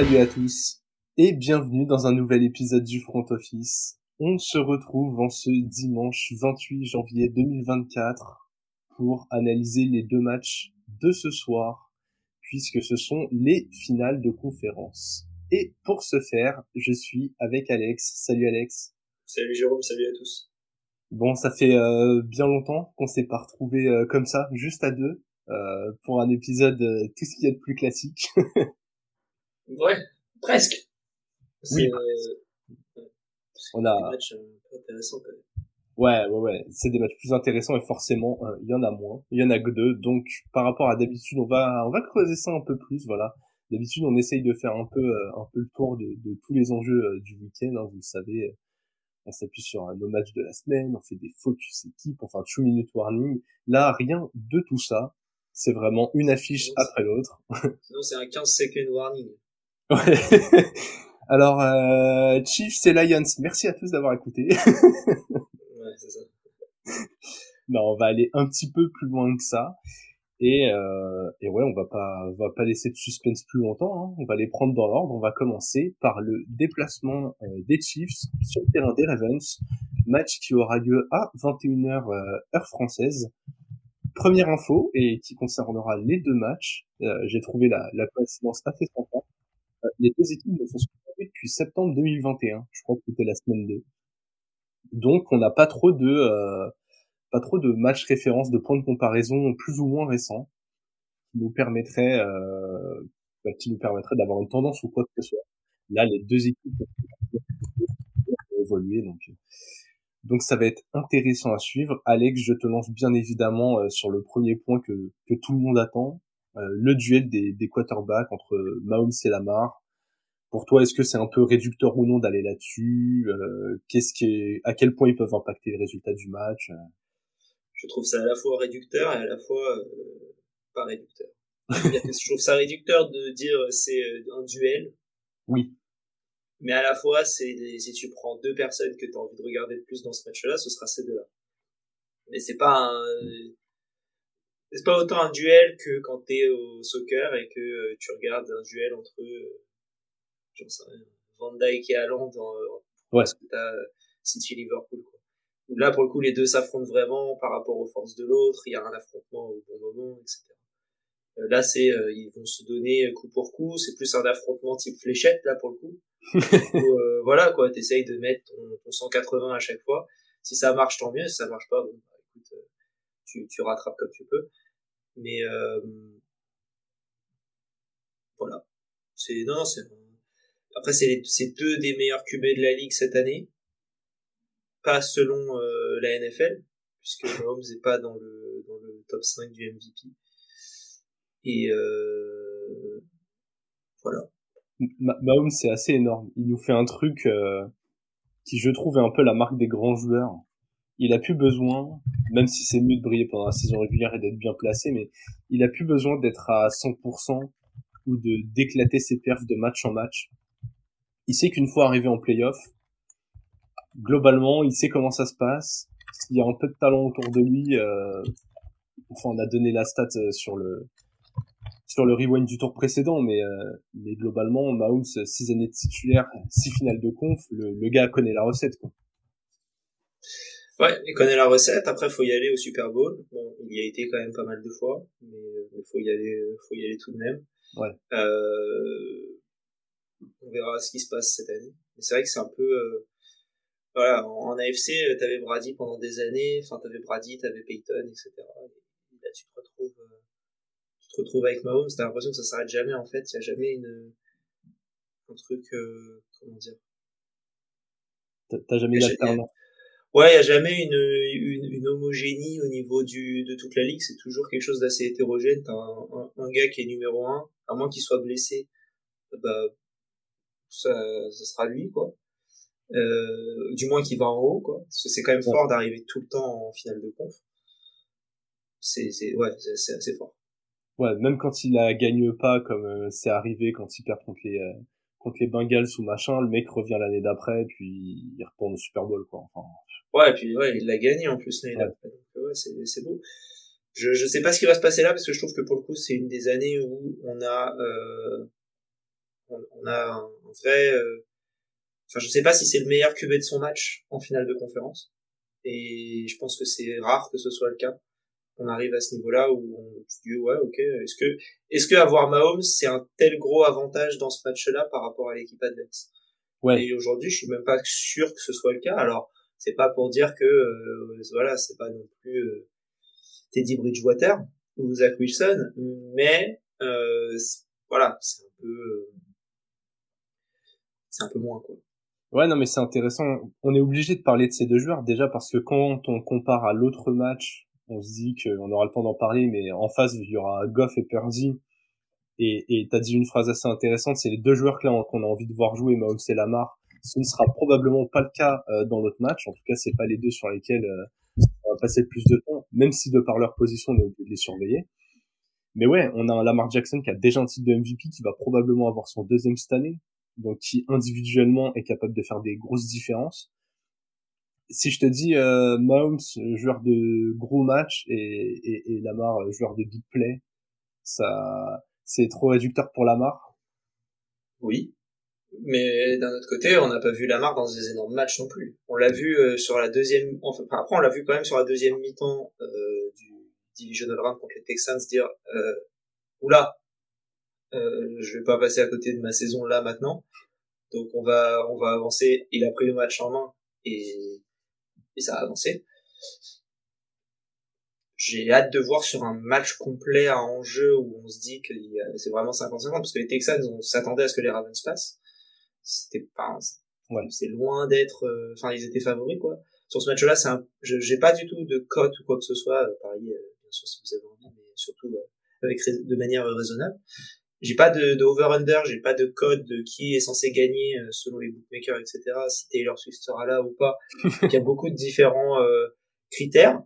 Salut à tous et bienvenue dans un nouvel épisode du Front Office. On se retrouve en ce dimanche 28 janvier 2024 pour analyser les deux matchs de ce soir puisque ce sont les finales de conférence. Et pour ce faire, je suis avec Alex. Salut Alex. Salut Jérôme, salut à tous. Bon, ça fait euh, bien longtemps qu'on s'est pas retrouvé euh, comme ça, juste à deux, euh, pour un épisode tout ce qui est de plus classique. ouais, presque. Oui. On a. Des matchs intéressants quand même. Ouais, ouais, ouais. C'est des matchs plus intéressants et forcément, il y en a moins. Il y en a que deux. Donc, par rapport à d'habitude, on va, on va creuser ça un peu plus, voilà. D'habitude, on essaye de faire un peu, un peu le tour de, de tous les enjeux du week-end. Hein, vous le savez, on s'appuie sur nos matchs de la semaine, on fait des focus équipe, enfin two minute warning. Là, rien de tout ça. C'est vraiment une affiche Sinon, après l'autre. Sinon, c'est un 15 second warning. Ouais. Alors, euh, Chiefs et Lions, merci à tous d'avoir écouté. Ouais, c'est ça. non, on va aller un petit peu plus loin que ça. Et, euh, et ouais, on va pas, on va pas laisser de suspense plus longtemps. Hein. On va les prendre dans l'ordre. On va commencer par le déplacement euh, des Chiefs sur le terrain des Ravens, match qui aura lieu à 21h euh, heure française. Première info et qui concernera les deux matchs. Euh, J'ai trouvé la, la coïncidence assez sympa. Euh, les deux équipes ne sont pas depuis septembre 2021. Je crois que c'était la semaine 2. Donc, on n'a pas trop de euh, pas trop de matchs références, de points de comparaison plus ou moins récents, qui nous permettraient, euh, bah, qui nous permettraient d'avoir une tendance ou quoi que ce soit. Là, les deux équipes ont évolué, donc donc ça va être intéressant à suivre. Alex, je te lance bien évidemment euh, sur le premier point que que tout le monde attend, euh, le duel des, des quarterbacks entre Mahomes et Lamar. Pour toi, est-ce que c'est un peu réducteur ou non d'aller là-dessus? Euh, Qu'est-ce qui est, à quel point ils peuvent impacter les résultats du match? Je trouve ça à la fois réducteur et à la fois euh, pas réducteur. je trouve ça réducteur de dire c'est un duel. Oui. Mais à la fois, c'est si tu prends deux personnes que tu as envie de regarder le plus dans ce match-là, ce sera ces deux-là. Mais c'est pas un, c'est pas autant un duel que quand t'es au soccer et que tu regardes un duel entre, j'en sais rien, Van Dyke et Haaland dans, ouais. que t'as City Liverpool, quoi. Où là, pour le coup, les deux s'affrontent vraiment par rapport aux forces de l'autre, il y a un affrontement au bon moment, etc. Là, c'est, euh, ils vont se donner coup pour coup, c'est plus un affrontement type fléchette, là, pour le coup. où, euh, voilà, quoi, t'essayes de mettre ton, ton, 180 à chaque fois. Si ça marche, tant mieux. Si ça marche pas, bon, bah, euh, tu, rattrapes comme tu peux. Mais, euh, voilà. C'est, non, c'est, après, c'est, c'est deux des meilleurs QB de la ligue cette année. Pas selon euh, la NFL, puisque Mahomes n'est pas dans le, dans le top 5 du MVP. Et euh, voilà. Mahomes, c'est assez énorme. Il nous fait un truc qui, je trouve, est un peu la marque des grands joueurs. Il a plus besoin, même si c'est mieux de briller pendant la saison régulière et d'être bien placé, mais il a plus besoin d'être à 100% ou de d'éclater ses perfs de match en match. Il sait qu'une fois arrivé en playoff, globalement, il sait comment ça se passe. Il y a un peu de talent autour de lui. Euh, enfin, on a donné la stat sur le sur le rewind du tour précédent, mais, euh, mais globalement, Mahomes, six années de titulaire, six finales de conf, le, gars connaît la recette. Ouais, il connaît la recette. Après, faut y aller au Super Bowl. Bon, il y a été quand même pas mal de fois, mais il faut y aller, faut y aller tout de même. Ouais. Euh, on verra ce qui se passe cette année. Mais c'est vrai que c'est un peu, euh, voilà, en, en AFC, t'avais Brady pendant des années. Enfin, t'avais Brady, t'avais Peyton, etc. Et là, tu te retrouves. Euh, te retrouves avec Mahomes, t'as l'impression que ça s'arrête jamais en fait, il y a jamais une un truc euh, comment dire? T'as jamais d'alternance. Ouais, il y a jamais une, une, une homogénie au niveau du de toute la ligue, c'est toujours quelque chose d'assez hétérogène. T'as un, un, un, gars qui est numéro un, à moins qu'il soit blessé, bah ça, ça sera lui quoi. Euh, du moins qu'il va en haut quoi, parce que c'est quand même ouais. fort d'arriver tout le temps en finale de conf. C'est c'est ouais, c'est assez fort. Ouais, même quand il la gagne pas, comme euh, c'est arrivé quand il perd contre les euh, contre les Bengals ou machin, le mec revient l'année d'après, puis il retourne au Super Bowl, quoi. Enfin. Ouais, et puis ouais, il l'a gagné en plus l'année ouais. d'après. Donc ouais, c'est c'est beau. Je je sais pas ce qui va se passer là parce que je trouve que pour le coup c'est une des années où on a euh, On, a un, vrai, euh, enfin je sais pas si c'est le meilleur QB de son match en finale de conférence, et je pense que c'est rare que ce soit le cas. On arrive à ce niveau-là où on se dit ouais ok, est-ce que est-ce que avoir Mahomes c'est un tel gros avantage dans ce match-là par rapport à l'équipe adverse? Ouais. Et aujourd'hui je suis même pas sûr que ce soit le cas. Alors c'est pas pour dire que euh, voilà c'est pas non plus euh, Teddy Bridgewater ou Zach Wilson, mais euh, voilà, c'est un peu euh, c'est un peu moins quoi. Ouais, non, mais c'est intéressant. On est obligé de parler de ces deux joueurs déjà parce que quand on compare à l'autre match, on se dit qu'on aura le temps d'en parler, mais en face il y aura Goff et Purdy. Et t'as dit une phrase assez intéressante, c'est les deux joueurs qu'on a envie de voir jouer, Mahomes et Lamar. Ce ne sera probablement pas le cas euh, dans l'autre match. En tout cas, c'est pas les deux sur lesquels on va passer le plus de temps, même si de par leur position, on est obligé de les surveiller. Mais ouais, on a un Lamar Jackson qui a déjà un titre de MVP, qui va probablement avoir son deuxième cette année, donc qui individuellement est capable de faire des grosses différences. Si je te dis euh, Mahomes, joueur de gros match, et, et, et Lamar, joueur de big play, ça, c'est trop réducteur pour Lamar. Oui, mais d'un autre côté, on n'a pas vu Lamar dans des énormes matchs non plus. On l'a vu euh, sur la deuxième, enfin après on l'a vu quand même sur la deuxième mi-temps euh, du divisional round contre les Texans dire euh, oula, euh, je vais pas passer à côté de ma saison là maintenant. Donc on va on va avancer. Il a pris le match en main et, et ça a avancé. J'ai hâte de voir sur un match complet à enjeu où on se dit que c'est vraiment 50-50 parce que les Texans on s'attendait à ce que les Ravens passent c'était pas ouais. c'est loin d'être euh, enfin ils étaient favoris quoi sur ce match-là c'est un j'ai pas du tout de cote ou quoi que ce soit euh, pareil euh, bien sûr si vous avez envie mais surtout avec de manière raisonnable j'ai pas de, de over under j'ai pas de code de qui est censé gagner selon les bookmakers etc si Taylor Swift sera là ou pas il y a beaucoup de différents critères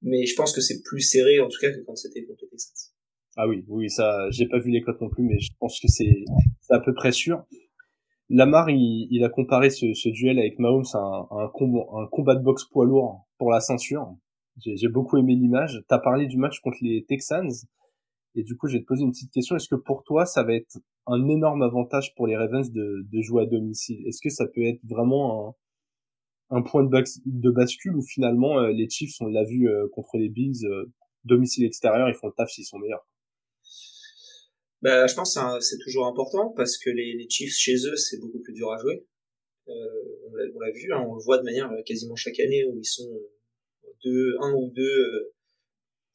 mais je pense que c'est plus serré en tout cas que quand c'était contre les Texans ah oui, oui, ça, j'ai pas vu les cotes non plus, mais je pense que c'est, à peu près sûr. Lamar, il, il a comparé ce, ce duel avec Mahomes à un, un, un combat de boxe poids lourd pour la ceinture. J'ai, j'ai beaucoup aimé l'image. T'as parlé du match contre les Texans, et du coup, je vais te poser une petite question. Est-ce que pour toi, ça va être un énorme avantage pour les Ravens de, de jouer à domicile? Est-ce que ça peut être vraiment un, un point de, bascule où finalement euh, les Chiefs, on l'a vu euh, contre les Bills, euh, domicile extérieur, ils font le taf s'ils sont meilleurs? Bah, je pense que c'est toujours important parce que les, les Chiefs chez eux, c'est beaucoup plus dur à jouer. Euh, on l'a vu, hein, on le voit de manière euh, quasiment chaque année où ils sont deux, un ou deux.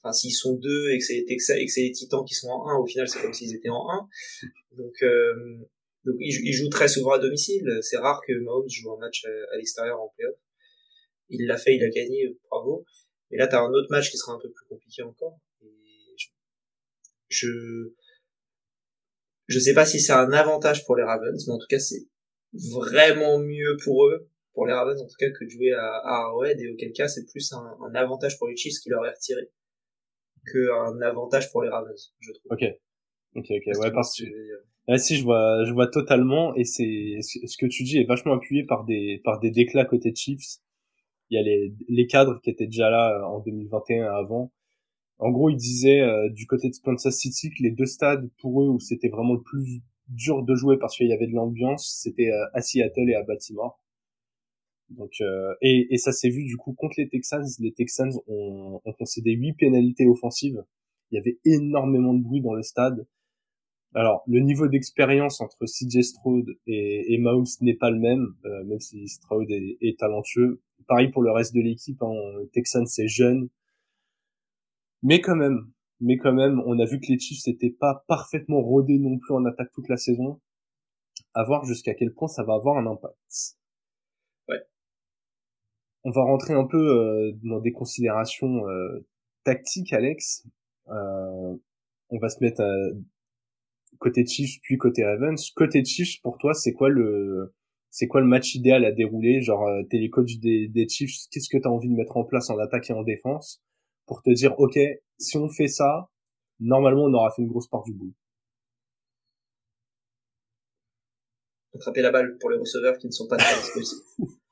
Enfin, s'ils sont deux et que c'est les Titans qui sont en un, au final, c'est comme s'ils étaient en un. Donc, euh, donc ils, jouent très souvent à domicile. C'est rare que Mahomes joue un match à, l'extérieur en playoff. Il l'a fait, il a gagné, bravo. Mais là, t'as un autre match qui sera un peu plus compliqué encore. Je, je sais pas si c'est un avantage pour les Ravens, mais en tout cas, c'est vraiment mieux pour eux, pour les Ravens en tout cas, que de jouer à, Arrowhead, et auquel cas, c'est plus un, avantage pour les Chiefs qui leur est retiré qu'un avantage pour les Ravens, je trouve. Ok. Ok, ok, ouais, parce que... Ah, si, je vois, je vois totalement, et c'est, ce que tu dis est vachement appuyé par des, par des déclats côté Chiefs. Il y a les, les cadres qui étaient déjà là en 2021 avant, en gros, il disait euh, du côté de Kansas City que les deux stades pour eux où c'était vraiment le plus dur de jouer parce qu'il y avait de l'ambiance, c'était euh, à Seattle et à Baltimore. Donc euh, et, et, ça s'est vu du coup contre les Texans. Les Texans ont, ont concédé huit pénalités offensives. Il y avait énormément de bruit dans le stade. Alors le niveau d'expérience entre CJ Stroud et, et Mahomes n'est pas le même, même si Stroud est, est, talentueux. Pareil pour le reste de l'équipe. Hein. Texans c'est jeune, mais quand même, mais quand même, on a vu que les Chiefs n'étaient pas parfaitement rodés non plus en attaque toute la saison. À voir jusqu'à quel point ça va avoir un impact. On va rentrer un peu euh, dans des considérations euh, tactiques, Alex. Euh, on va se mettre côté Chiefs puis côté Ravens. Côté Chiefs, pour toi, c'est quoi le c'est quoi le match idéal à dérouler? Genre, t'es les coachs des, des Chiefs, qu'est-ce que t'as envie de mettre en place en attaque et en défense pour te dire, OK, si on fait ça, normalement, on aura fait une grosse part du bout. Attraper la balle pour les receveurs qui ne sont pas très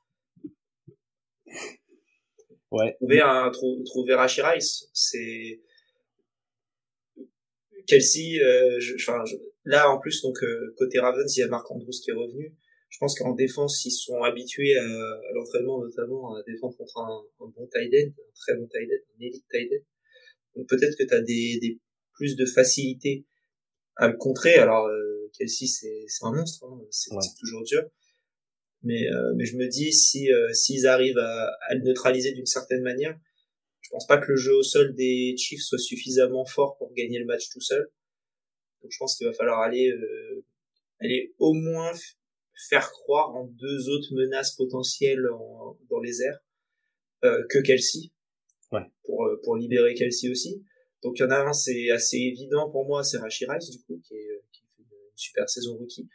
Ouais. Trouver un, trouver Rashi Rice, c'est, Kelsey, euh, enfin, là en plus donc côté Ravens, il y a Marc Andrews qui est revenu. Je pense qu'en défense, ils sont habitués à, l'entraînement notamment à défendre contre un, bon tight end, un très bon tight end, un élite tight end. Donc peut-être que tu as des, des plus de facilité à le contrer. Alors euh, Kelsey, c'est c'est un monstre, hein, c'est toujours dur. Mais euh, mais je me dis si euh, s'ils arrivent à, à le neutraliser d'une certaine manière, je pense pas que le jeu au sol des Chiefs soit suffisamment fort pour gagner le match tout seul. Donc je pense qu'il va falloir aller, euh, aller au moins faire croire en deux autres menaces potentielles dans les airs euh, que Kelsey. Ouais. Pour, euh, pour libérer Kelsey aussi. Donc il y en a un, c'est assez évident pour moi, c'est Rashi Rice du coup, qui, est, qui fait une super saison rookie.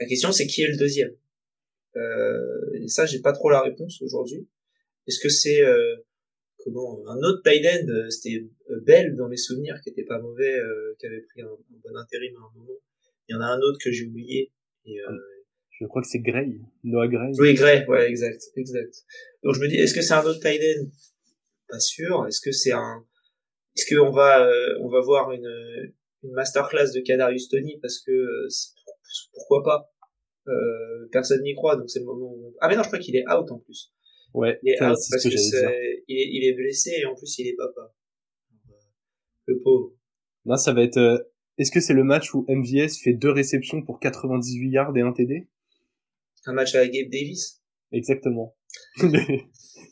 La question c'est qui est le deuxième? euh, Et ça j'ai pas trop la réponse aujourd'hui. Est-ce que c'est euh, comment un autre tight end, euh, c'était euh, Bell dans mes souvenirs qui était pas mauvais, euh, qui avait pris un, bon intérim à un moment. Il y en a un autre que j'ai oublié. Et, euh, je crois que c'est Gray, Noah Gray. Oui, Gray, ouais, exact, exact. Donc je me dis, est-ce que c'est un autre tight end Pas sûr. Est-ce que c'est un, est-ce qu'on va, on va voir une, une masterclass de Kadarius Tony parce que pourquoi pas? Euh, Personne n'y croit, donc c'est le moment où. Ah mais non, je crois qu'il est out en plus. Ouais, il est out parce que, il, est, il est blessé et en plus il est papa. Le pauvre. Non, ça va être. Euh, est-ce que c'est le match où MVS fait deux réceptions pour 98 yards et un TD Un match avec Gabe Davis? Exactement.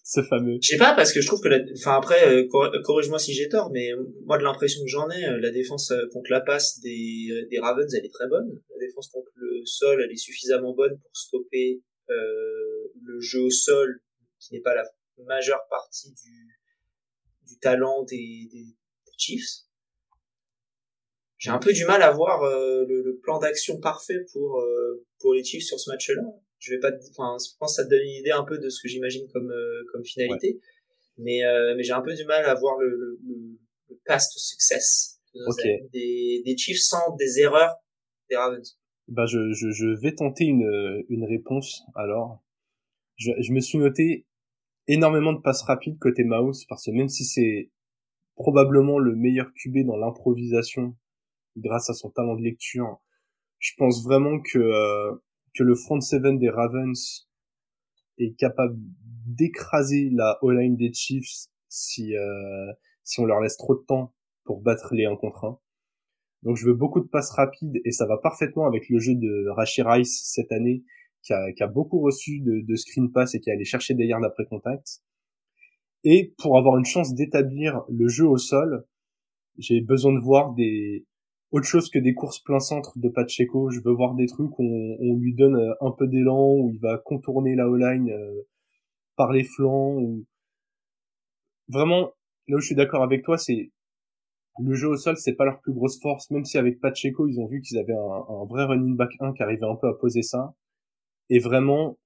ce fameux. Je sais pas parce que je trouve que la, enfin après euh, corrige-moi si j'ai tort, mais moi de l'impression que j'en ai, euh, la défense contre la passe des, des Ravens elle est très bonne. La défense contre le sol elle est suffisamment bonne pour stopper euh, le jeu au sol qui n'est pas la majeure partie du, du talent des, des, Chiefs. J'ai un peu du mal à voir euh, le, plan d'action parfait pour euh, pour les Chiefs sur ce match-là. Je vais pas, enfin, je pense que ça te donne une idée un peu de ce que j'imagine comme euh, comme finalité, mais mais j'ai un peu du mal à voir le le, le past success des, des Chiefs sans des erreurs des Ravens. Bah je, je, je vais tenter une une réponse alors. Je, je me suis noté énormément de passes rapides côté Mouse parce que même si c'est probablement le meilleur QB dans l'improvisation grâce à son talent de lecture, je pense vraiment que euh, que le front seven des Ravens est capable d'écraser la O-line des Chiefs si euh, si on leur laisse trop de temps pour battre les 1 contre 1. Donc je veux beaucoup de passes rapides et ça va parfaitement avec le jeu de Rashi Rice cette année qui a, qui a beaucoup reçu de, de, screen pass et qui est allé chercher des yards après contact. Et pour avoir une chance d'établir le jeu au sol, j'ai besoin de voir des autre chose que des courses plein centre de Pacheco. Je veux voir des trucs où on, lui donne euh, un peu d'élan, où il va contourner la O-line euh, par les flancs. Ou... Vraiment, là où je suis d'accord avec toi, c'est le jeu au sol, c'est pas leur plus grosse force, même si avec Pacheco, ils ont vu qu'ils avaient un, vrai running back 1 qui arrivait un peu à poser ça. Et vraiment,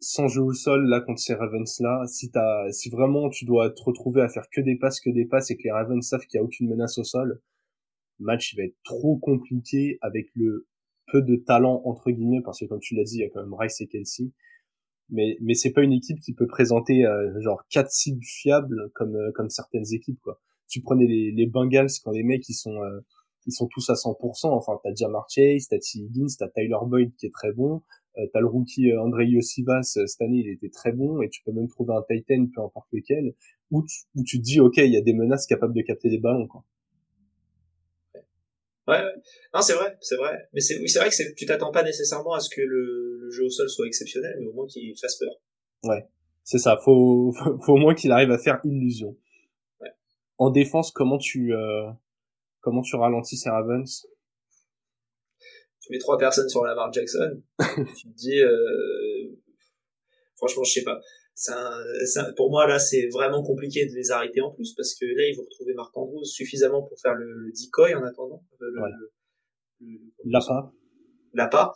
sans jeu au sol, là, contre ces Ravens-là, si t'as, si vraiment tu dois te retrouver à faire que des passes, que des passes, et que les Ravens savent qu'il y a aucune menace au sol, match, il va être trop compliqué avec le peu de talent, entre guillemets, parce que comme tu l'as dit, il y a quand même Rice et Kelsey. Mais, mais c'est pas une équipe qui peut présenter, euh, genre, quatre cibles fiables comme, euh, comme certaines équipes, quoi. Tu prenais les, les Bengals quand les mecs, ils sont, euh, ils sont tous à 100%. Enfin, t'as Jamar Chase, t'as T. Higgins, t'as Tyler Boyd qui est très bon. Euh, t'as le rookie euh, André Yosivas euh, cette année, il était très bon et tu peux même trouver un Titan, peu importe lequel, où tu, où tu te dis ok, il y a des menaces capables de capter des ballons quoi. Ouais, ouais. non c'est vrai, c'est vrai. Mais c'est oui, c'est vrai que tu t'attends pas nécessairement à ce que le, le jeu au sol soit exceptionnel, mais au moins qu'il fasse peur. Ouais, c'est ça. Faut, faut, au moins qu'il arrive à faire illusion. Ouais. En défense, comment tu euh, comment tu ralentis ces Ravens? Tu mets trois personnes sur Lamar Jackson, tu te dis, euh, franchement, je sais pas. Ça, ça, pour moi, là, c'est vraiment compliqué de les arrêter en plus, parce que là, ils vont retrouver Marc Andrews suffisamment pour faire le, le decoy en attendant. Euh, le, le, L'appât. L'appât.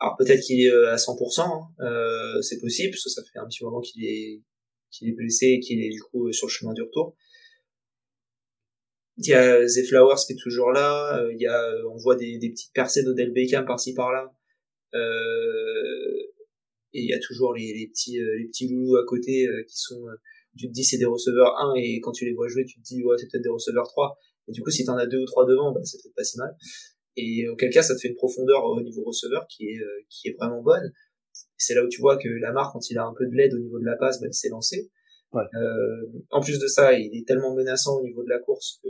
Alors peut-être qu'il est euh, à 100%, hein. euh, c'est possible, parce que ça fait un petit moment qu'il est, qu'il est blessé et qu'il est du coup sur le chemin du retour. Il y a The Flowers qui est toujours là. Il y a, on voit des, des petites percées d'Odell Beckham par-ci par-là. Euh, et il y a toujours les, les petits les petits loulous à côté qui sont tu te dis c'est des receveurs 1 et quand tu les vois jouer tu te dis ouais c'est peut-être des receveurs 3 Et du coup, si t'en as deux ou trois devant, bah, c'est peut-être pas si mal. Et auquel cas, ça te fait une profondeur au niveau receveur qui est, euh, qui est vraiment bonne. C'est là où tu vois que Lamar, quand il a un peu de l'aide au niveau de la passe, bah, il s'est lancé. Ouais. Euh, en plus de ça, il est tellement menaçant au niveau de la course que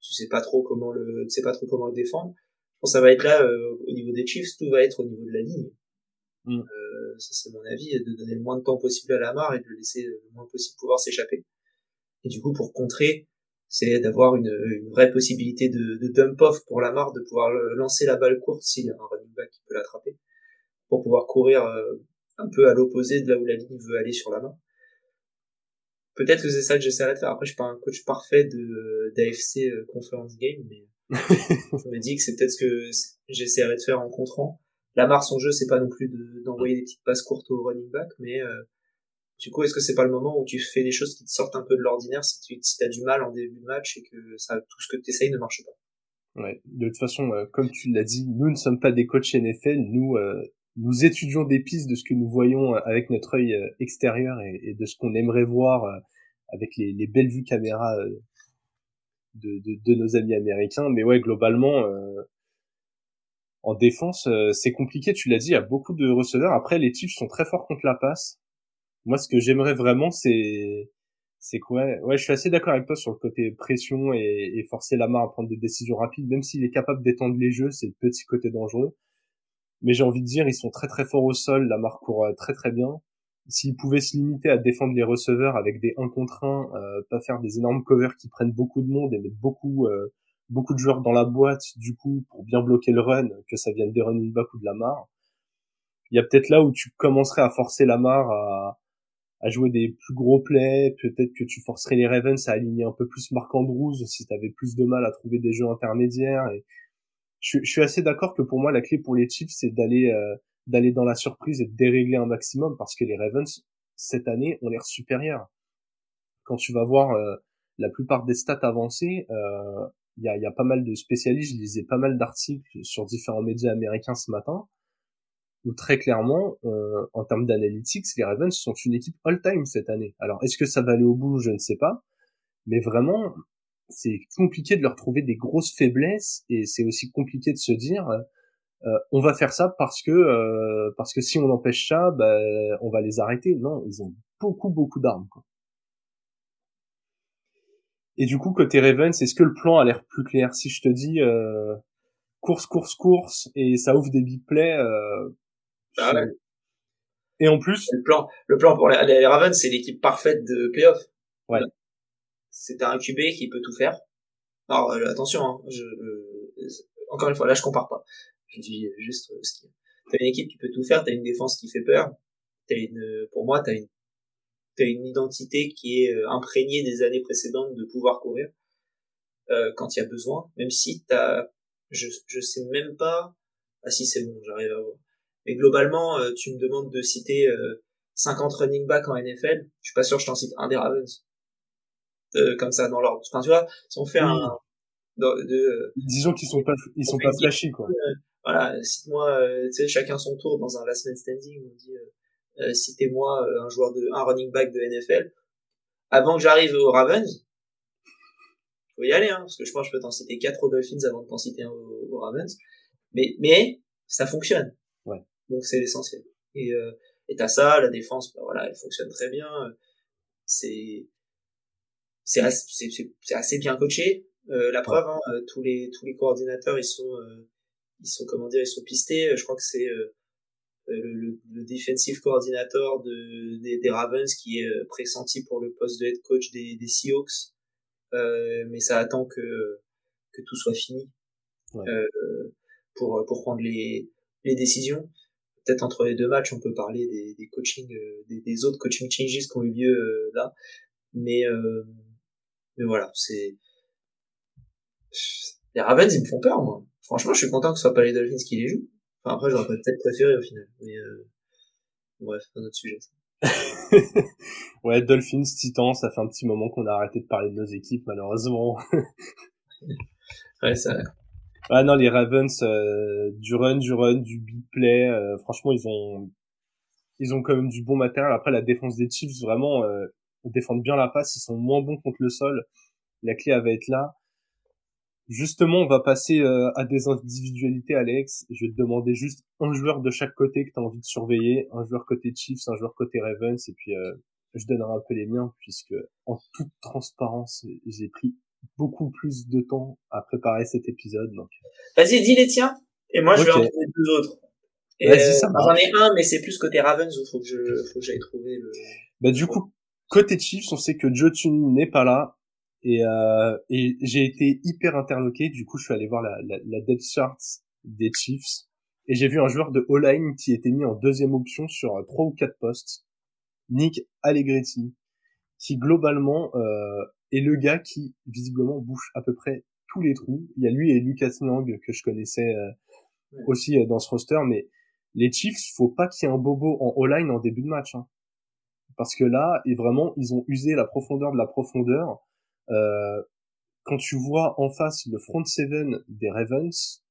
tu sais pas trop comment le, tu sais pas trop comment le défendre. Je pense que ça va être là euh, au niveau des Chiefs, tout va être au niveau de la ligne. Mm. Euh, ça c'est mon avis, de donner le moins de temps possible à Lamar et de le laisser le moins possible pouvoir s'échapper. Et du coup, pour contrer, c'est d'avoir une, une, vraie possibilité de, de dump off pour Lamar, de pouvoir lancer la balle courte s'il y a un running back qui peut l'attraper, pour pouvoir courir euh, un peu à l'opposé de là où la ligne veut aller sur la main. Peut-être que c'est ça que j'essaierai de faire. Après, je suis pas un coach parfait de d'AFC euh, Conference Game, mais je me dis que c'est peut-être ce que j'essaierai de faire en contrant. Lamar, son jeu, c'est pas non plus d'envoyer des petites passes courtes au running back, mais euh, du coup, est-ce que c'est pas le moment où tu fais des choses qui te sortent un peu de l'ordinaire si tu si as du mal en début de match et que ça tout ce que tu essayes ne marche pas? Ouais, de toute façon, euh, comme tu l'as dit, nous ne sommes pas des coachs NFL, nous euh, nous étudions des pistes de ce que nous voyons euh, avec notre œil extérieur et, et, de ce qu'on aimerait voir avec les, les, belles vues caméra de, de, de, nos amis américains. Mais ouais, globalement, en défense, c'est compliqué. Tu l'as dit, il y a beaucoup de receveurs. Après, les Chiefs sont très forts contre la passe. Moi, ce que j'aimerais vraiment, c'est c'est quoi? Ouais, je suis assez d'accord avec toi sur le côté pression et, forcer Lamar à prendre des décisions rapides, même s'il est capable d'étendre les jeux, c'est le petit côté dangereux. Mais j'ai envie de dire, ils sont très très forts au sol, Lamar court euh, très très bien. S'ils pouvaient se limiter à défendre les receveurs avec des 1 contre 1, euh, pas faire des énormes covers qui prennent beaucoup de monde et mettre beaucoup euh, beaucoup de joueurs dans la boîte, du coup, pour bien bloquer le run, que ça vienne des running back ou de Lamar. Il y a peut-être là où tu commencerais à forcer Lamar à, à jouer des plus gros plays, peut-être que tu forcerais les Ravens à aligner un peu plus Marc Andrews si tu avais plus de mal à trouver des jeux intermédiaires. Et je, suis assez d'accord que pour moi la clé pour les Chiefs c'est d'aller euh, d'aller dans la surprise et de dérégler un maximum parce que les Ravens cette année ont l'air supérieurs. Quand tu vas voir euh, la plupart des stats avancées, euh, il y, a, pas mal de spécialistes, je lisais pas mal d'articles sur différents médias américains ce matin où très clairement, euh, en termes d'analytics, les Ravens sont une équipe all-time cette année. Alors, est-ce que ça va aller au bout? Je ne sais pas. Mais vraiment, c'est compliqué de leur trouver des grosses faiblesses et c'est aussi compliqué de se dire euh, on va faire ça parce que euh, parce que si on empêche ça, bah, on va les arrêter. Non, ils ont beaucoup beaucoup d'armes. Et du coup, côté Ravens, est-ce que le plan a l'air plus clair? Si je te dis euh, course, course, course et ça ouvre des big plays, euh, ah et en plus, le plan, le plan pour les, Ravens, c'est l'équipe parfaite de playoff. Ouais. C'est un QB qui peut tout faire. Alors euh, attention, hein, je, encore une fois, là je compare pas. Je dis juste euh, ce qui. T'as une équipe qui peut tout faire, t'as une défense qui fait peur. T'as une, pour moi, t'as une, t'as une identité qui est euh, imprégnée des années précédentes de pouvoir courir euh, quand il y a besoin. Même si t'as, je, je sais même pas. Ah si c'est bon, j'arrive à voir mais globalement, euh, tu me demandes de citer 50 euh, running back en NFL, je suis pas sûr que je t'en cite un des Ravens. Euh, comme ça dans l'ordre. Enfin, tu vois, si on fait un de, disons qu'ils sont pas ils sont pas flashy quoi. voilà, cite-moi tu sais chacun son tour dans un last man standing, on dit citez-moi un joueur de un running back de NFL. Avant que j'arrive aux Ravens, faut y aller hein, parce que je pense que je peux t'en citer quatre aux Dolphins avant de t'en citer un aux, Ravens. Mais mais ça fonctionne. Ouais. Donc c'est l'essentiel. Et euh, et t'as ça, la défense, bah voilà, elle fonctionne très bien. C'est c'est assez, c'est assez bien coaché. Euh, la preuve, hein, euh, tous les tous les coordinateurs, ils sont euh, ils sont comment dire, ils sont pistés. Je crois que c'est euh, le, le, defensive coordinator de, des, des, Ravens qui est pressenti pour le poste de head coach des, des Seahawks. mais ça attend que que tout soit fini pour pour prendre les les décisions. Peut-être entre les deux matchs, on peut parler des, des coaching, euh, des, des, autres coaching changes qui ont eu lieu euh, là. Mais, euh, mais voilà, c'est les Ravens, ils me font peur, moi. Franchement, je suis content que ce soit pas les Dolphins qui les jouent. Enfin, après, j'aurais peut-être préféré au final. Mais bref, un autre sujet. ouais, Dolphins, Titans, ça fait un petit moment qu'on a arrêté de parler de nos équipes, malheureusement. ouais, ça, ah non, les Ravens, euh, du run, du run, du big play, euh, franchement, ils ont ils ont quand même du bon matériel. Après, la défense des Chiefs, vraiment, euh, défendent bien la passe. Ils sont moins bons contre le sol. La clé va être là. Justement, on va passer euh, à des individualités, Alex. Je vais te demander juste un joueur de chaque côté que tu as envie de surveiller, un joueur côté Chiefs, un joueur côté Ravens, et puis euh, je donnerai un peu les miens, puisque en toute transparence, j'ai pris beaucoup plus de temps à préparer cet épisode. Donc, vas-y, dis les tiens, et moi je vais en trouver deux autres. Vas-y, ça euh, J'en ai un, mais c'est plus côté Ravens où faut que je, faut que j'aille trouver le. Bah du coup, côté Chiefs, on sait que Joe Tunney n'est pas là. Et, euh, et j'ai été hyper interloqué. Du coup, je suis allé voir la, la, la depth chart des Chiefs. Et j'ai vu un joueur de O-line qui était mis en deuxième option sur euh, trois ou quatre postes. Nick Allegretti. Qui globalement euh, est le gars qui visiblement bouche à peu près tous les trous. Il y a lui et Lucas Lang que je connaissais euh, aussi euh, dans ce roster. Mais les Chiefs, faut pas qu'il y ait un bobo en O-line en début de match. Hein. Parce que là, et vraiment, ils ont usé la profondeur de la profondeur euh, quand tu vois en face le front seven des Ravens,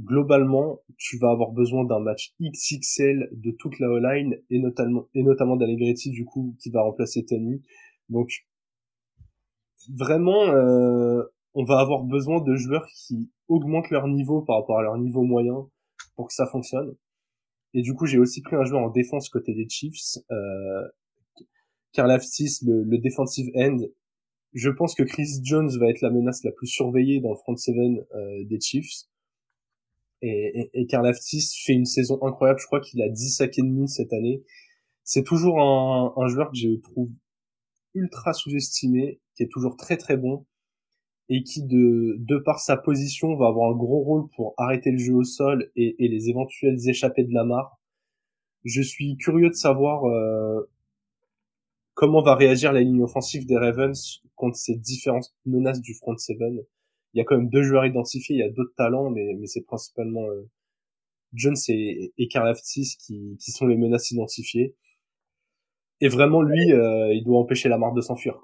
globalement, tu vas avoir besoin d'un match XXL de toute la O-line et notamment et notamment d'Allegretti du coup qui va remplacer Tony. Donc vraiment, euh, on va avoir besoin de joueurs qui augmentent leur niveau par rapport à leur niveau moyen pour que ça fonctionne. Et du coup, j'ai aussi pris un joueur en défense côté des Chiefs, euh, Karl le, le defensive end, je pense que Chris Jones va être la menace la plus surveillée dans le front seven euh, des Chiefs. Et, et, et Karl fait une saison incroyable. Je crois qu'il a 10 sacs et demi cette année. C'est toujours un, un joueur que je trouve ultra sous-estimé, qui est toujours très très bon et qui de, de par sa position va avoir un gros rôle pour arrêter le jeu au sol et, et les éventuelles échappées de la mare. Je suis curieux de savoir euh, comment va réagir la ligne offensive des Ravens contre ces différentes menaces du front seven. Il y a quand même deux joueurs identifiés, il y a d'autres talents, mais, mais c'est principalement euh, Jones et, et Karlaftis qui, qui sont les menaces identifiées. Et vraiment, lui, euh, il doit empêcher la marque de s'enfuir.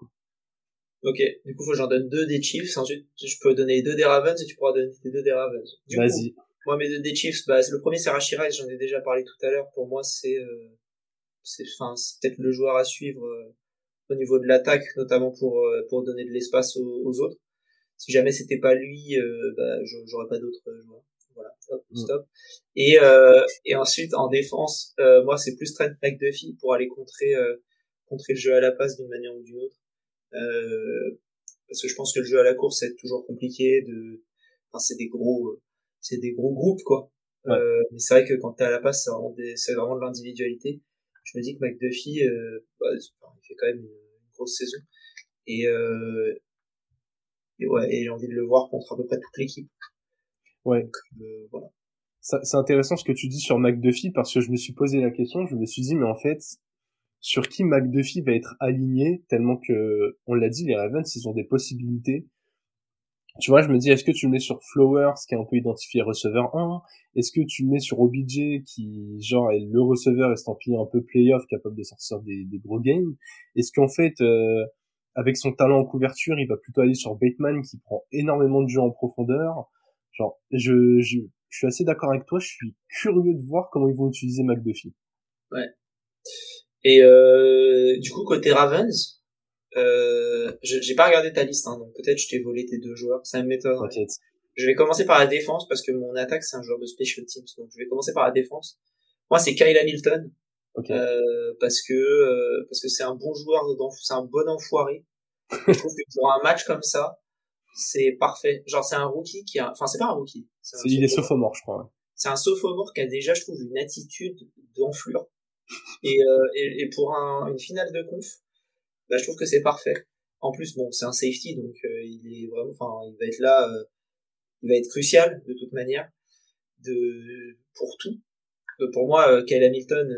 Ok, du coup, faut que j'en donne deux des Chiefs. Ensuite, je peux donner deux des Ravens et tu pourras donner deux des Ravens. Vas-y. Moi, mes deux des Chiefs, bah, le premier, c'est Rashirai, j'en ai déjà parlé tout à l'heure. Pour moi, c'est euh, c'est enfin c'est peut-être le joueur à suivre euh, au niveau de l'attaque notamment pour euh, pour donner de l'espace aux, autres. Si jamais c'était pas lui euh, bah, j'aurais pas d'autres joueurs. Voilà. Stop, mm. stop. et et ensuite en défense moi c'est plus Trent McDuffie pour aller contrer contrer le jeu à la passe d'une manière ou d'une autre. Parce que je pense que le jeu à la course c'est toujours compliqué de enfin c'est des gros c'est des gros groupes quoi. Mais c'est vrai que quand t'es à la passe c'est vraiment c'est vraiment de l'individualité je me dis que McDuffie, euh, bah, il fait quand même une, grosse saison. Et, euh, et ouais, et j'ai envie de le voir contre à peu près toute l'équipe. Ouais. Euh, voilà. C'est intéressant ce que tu dis sur McDuffie parce que je me suis posé la question, je me suis dit mais en fait sur qui McDuffie va être aligné tellement que on l'a dit les Ravens ils ont des possibilités tu vois, je me dis, est-ce que tu le mets sur Flowers, qui est un peu identifié receveur 1 Est-ce que tu le mets sur OBJ, qui, genre, est le receveur estampillé un peu playoff, capable de sortir des, des gros games? Est-ce qu'en fait, euh, avec son talent en couverture, il va plutôt aller sur Bateman, qui prend énormément de jeux en profondeur? Genre, je, je, je suis assez d'accord avec toi, je suis curieux de voir comment ils vont utiliser McDuffie. Ouais. Et euh, du coup, côté Ravens, euh, j'ai pas regardé ta liste, hein, donc peut-être je t'ai volé tes deux joueurs. Ça m'étonne. Je vais commencer par la défense parce que mon attaque c'est un joueur de special teams, donc je vais commencer par la défense. Moi c'est Kyle Hamilton euh, parce que euh, parce que c'est un bon joueur, c'est un bon enfoiré. je trouve que pour un match comme ça, c'est parfait. Genre c'est un rookie qui a, enfin c'est pas un rookie. C'est il est sophomore, je crois. C'est un sophomore qui a déjà, je trouve, une attitude d'enflure. Et, euh, et, et, pour un, une finale de conf, bah, je trouve que c'est parfait. En plus, bon, c'est un safety, donc euh, il est vraiment, enfin, il va être là, euh, il va être crucial de toute manière, de pour tout. Euh, pour moi, Kyle Hamilton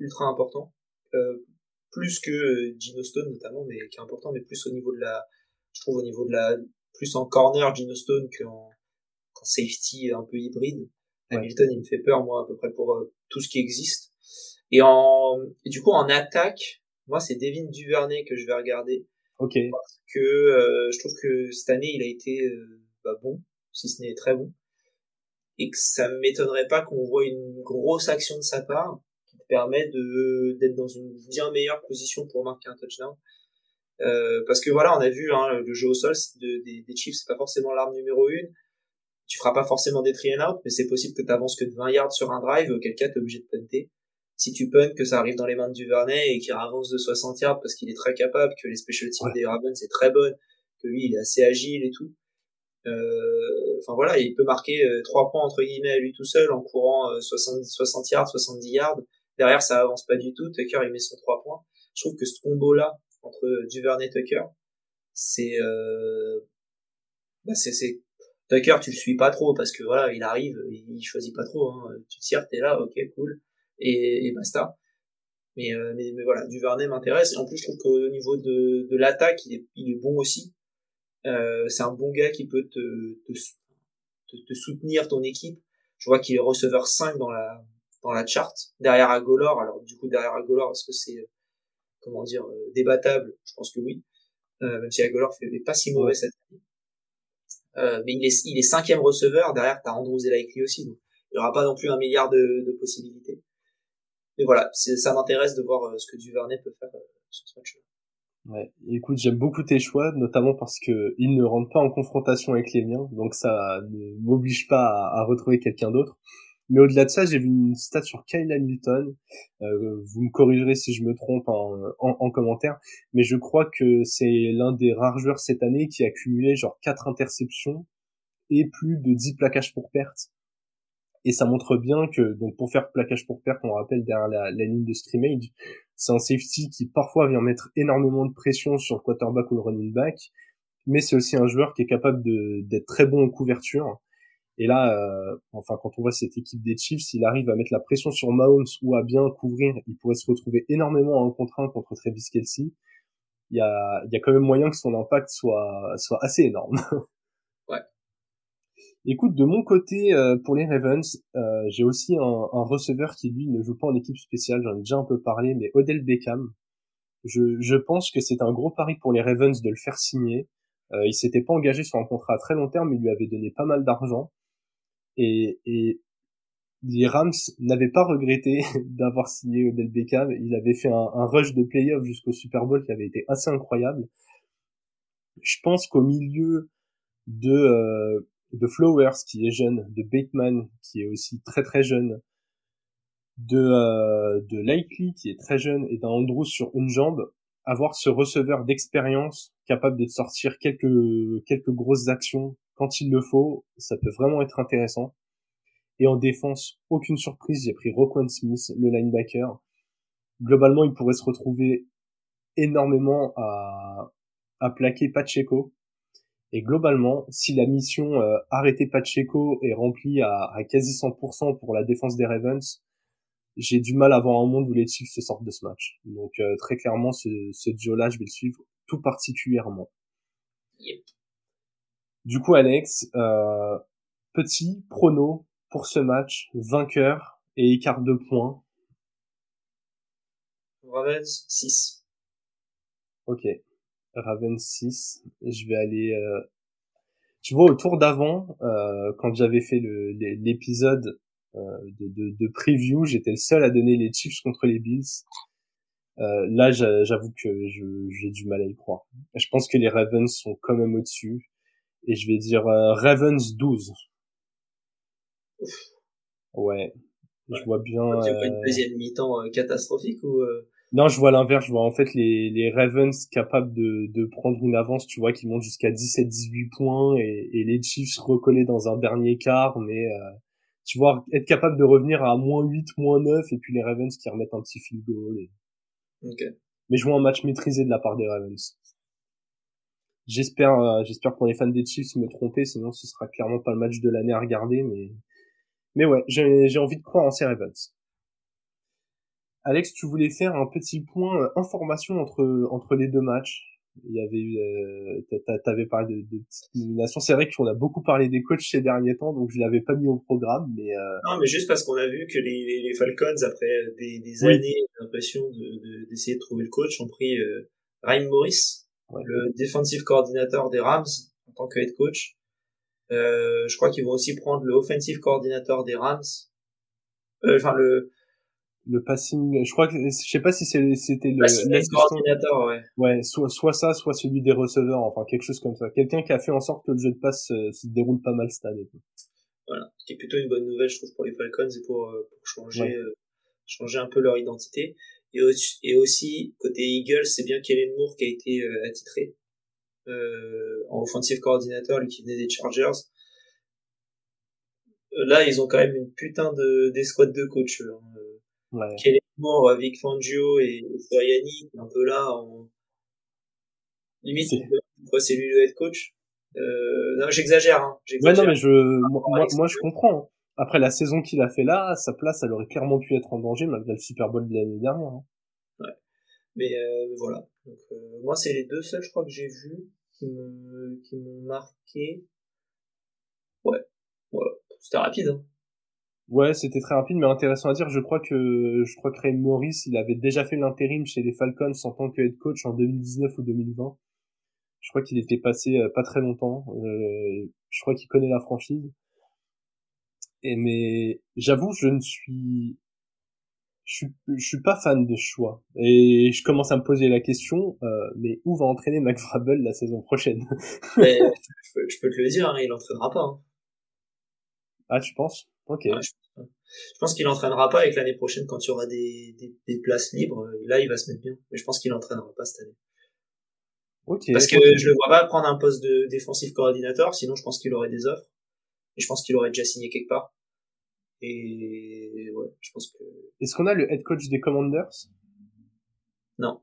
ultra important, plus que Gino Stone notamment, mais qui est important, mais plus au niveau de la, je trouve au niveau de la, plus en corner Gino Stone qu'en safety un peu hybride. Hamilton, il me fait peur, moi, à peu près pour tout ce qui existe. Et en, et du coup, en attaque, moi, c'est Devin Duvernay que je vais regarder. Ok. Parce que euh, je trouve que cette année, il a été euh, bah, bon, si ce n'est très bon. Et que ça m'étonnerait pas qu'on voit une grosse action de sa part qui te permet de d'être dans une bien meilleure position pour marquer un touchdown. Euh, parce que voilà, on a vu hein, le jeu au sol de, des, des Chiefs, c'est pas forcément l'arme numéro une. Tu feras pas forcément des three and out, mais c'est possible que tu avances que de 20 yards sur un drive, auquel cas t'es obligé de punter. Si tu punts, que ça arrive dans les mains de Duvernay et qu'il avance de 60 yards parce qu'il est très capable, que les special teams des Ravens c'est très bonne, que lui il est assez agile et tout. Euh, enfin voilà, il peut marquer euh, trois points entre guillemets à lui tout seul en courant 70, 60 yards, 70 yards. Derrière ça avance pas du tout. Tucker il met son trois points. Je trouve que ce combo là entre Duvernay et Tucker, c'est euh, bah c'est c'est Tucker tu le suis pas trop parce que voilà il arrive il choisit pas trop hein. tu tires t'es là ok cool et, et basta. Mais, euh, mais, mais voilà Duvernay m'intéresse. Et en plus je trouve qu'au niveau de, de l'attaque il est, il est bon aussi. Euh, c'est un bon gars qui peut te, te, te, te soutenir ton équipe. Je vois qu'il est receveur 5 dans la dans la charte. Derrière Agolor alors du coup derrière Agolor est-ce que c'est comment dire euh, débattable? Je pense que oui. Euh, même si Agolor fait pas si mauvais cette année. Euh, mais il est il est cinquième receveur. Derrière t'as Andrews et Likely aussi. Donc il y aura pas non plus un milliard de, de possibilités mais voilà ça m'intéresse de voir ce que Duvernay peut faire sur ce match-là Ouais, écoute, j'aime beaucoup tes choix, notamment parce que ils ne rentrent pas en confrontation avec les miens, donc ça ne m'oblige pas à, retrouver quelqu'un d'autre. Mais au-delà de ça, j'ai vu une stat sur Kyle Hamilton. Euh, vous me corrigerez si je me trompe en, en, commentaire, mais je crois que c'est l'un des rares joueurs cette année qui a cumulé genre 4 interceptions et plus de 10 plaquages pour perte. Et ça montre bien que, donc pour faire plaquage pour perte, on rappelle derrière la, ligne de scrimmage, c'est un safety qui parfois vient mettre énormément de pression sur le quarterback ou le running back, mais c'est aussi un joueur qui est capable d'être très bon en couverture et là, euh, enfin, quand on voit cette équipe des Chiefs, s'il arrive à mettre la pression sur Mahomes ou à bien couvrir, il pourrait se retrouver énormément en contraint contre Travis Kelsey. Il y a, il quand même moyen que son impact soit, soit assez énorme. Écoute, de mon côté, euh, pour les Ravens, euh, j'ai aussi un, un, receveur qui lui ne joue pas en équipe spéciale. J'en ai déjà un peu parlé, mais Odell Beckham. Je, je pense que c'est un gros pari pour les Ravens de le faire signer. Euh, il s'était pas engagé sur un contrat à très long terme, il lui avait donné pas mal d'argent et, et les Rams n'avaient pas regretté d'avoir signé Odell Beckham. Il avait fait un, un rush de playoff jusqu'au Super Bowl qui avait été assez incroyable. Je pense qu'au milieu de euh, de Flowers qui est jeune, de Bateman qui est aussi très très jeune, de euh, de Likely qui est très jeune et d'un Andrews sur une jambe, avoir ce receveur d'expérience capable de sortir quelques quelques grosses actions quand il le faut, ça peut vraiment être intéressant. Et en défense, aucune surprise, j'ai pris Roquan Smith, le linebacker. Globalement, il pourrait se retrouver énormément à, à plaquer Pacheco. Et globalement, si la mission euh, arrêter Pacheco est remplie à, à quasi 100% pour la défense des Ravens, j'ai du mal à voir un monde où les Chiefs se sortent de ce match. Donc euh, très clairement, ce, ce duo-là, je vais le suivre tout particulièrement. Du coup, Alex, euh, petit prono pour ce match, vainqueur et écart de points. Ravens 6. Ok. Ravens 6. Je vais aller... Euh... Tu vois, au tour d'avant, euh, quand j'avais fait l'épisode euh, de, de, de, preview, j'étais le seul à donner les Chiefs contre les Bills. Euh, là, j'avoue que j'ai du mal à y croire. Je pense que les Ravens sont quand même au-dessus et je vais dire euh, Ravens 12. Ouais. Je vois bien. Tu vois une deuxième mi-temps catastrophique ou Non, je vois l'inverse. Je vois en fait les, les Ravens capables de, de prendre une avance, tu vois, qui montent jusqu'à 17-18 points et, et les Chiefs recollés dans un dernier quart, mais tu vois, être capable de revenir à moins 8, moins 9 et puis les Ravens qui remettent un petit field goal. Et... Mais je vois un match maîtrisé de la part des Ravens. J'espère, euh, j'espère pour les fans des Chiefs me tromper, sinon ce sera clairement pas le match de l'année à regarder, mais, mais ouais, j'ai, j'ai envie de croire en ces Ravens. Alex, tu voulais faire un petit point euh, information entre entre les deux matchs. Il y avait eu, euh, t'avais parlé de, de nominations. C'est vrai qu'on a beaucoup parlé des coachs ces derniers temps, donc je l'avais pas mis au programme, mais euh... non, mais juste parce qu'on a vu que les, les, Falcons après des, des années d'impression de, d'essayer de, trouver le coach, ont pris euh, Ryan Morris, le defensive coordinateur des Rams en tant que head coach. Euh, je crois qu'ils vont aussi prendre le offensive coordinateur des Rams. Euh, enfin le le passing, je crois que, je sais pas si c'était le, coordinateur, ouais. Ouais, soit, soit ça, soit celui des receveurs, enfin, quelque chose comme ça. Quelqu'un qui a fait en sorte que le jeu de passe euh, se déroule pas mal cette année. Voilà. Ce qui est plutôt une bonne nouvelle, je trouve, pour les Falcons et pour, euh, pour changer, euh, changer un peu leur identité. Et, et aussi, côté Eagles, c'est bien Kellen Moore qui a été attitré, en offensive coordinateur, lui qui venait des Chargers. Là, ils ont quand même une putain de, d'escouade de coach. Hein. Ouais. Quel est mort avec Fangio et Soriani, un peu là, en... limite, pourquoi c'est lui le head coach? Euh, non, j'exagère, hein. Ouais, non, mais je, moi, moi, je comprends. Hein. Après la saison qu'il a fait là, sa place, elle aurait clairement pu être en danger malgré le Super Bowl de l'année dernière. Hein. Ouais. Mais euh, voilà. Donc, euh, moi, c'est les deux seuls, je crois, que j'ai vus qui me, qui m'ont marqué. Ouais. Voilà. C'était rapide. Hein. Ouais, c'était très rapide, mais intéressant à dire. Je crois que je crois que Ray Morris, il avait déjà fait l'intérim chez les Falcons en tant que head coach en 2019 ou 2020. Je crois qu'il était passé euh, pas très longtemps. Euh, je crois qu'il connaît la franchise. Et mais j'avoue, je ne suis je suis, je suis pas fan de ce choix. Et je commence à me poser la question, euh, mais où va entraîner Mac la saison prochaine? Mais, je, peux, je, peux, te le dire, hein, il entraînera pas. Hein. Ah, tu penses? Ok. je, pense qu'il entraînera pas avec l'année prochaine quand il y aura des, des, des, places libres. Là, il va se mettre bien. Mais je pense qu'il entraînera pas cette année. Ok. Parce que je le vois pas prendre un poste de défensif coordinateur. Sinon, je pense qu'il aurait des offres. Et je pense qu'il aurait déjà signé quelque part. Et ouais, je pense que. Est-ce qu'on a le head coach des Commanders? Non.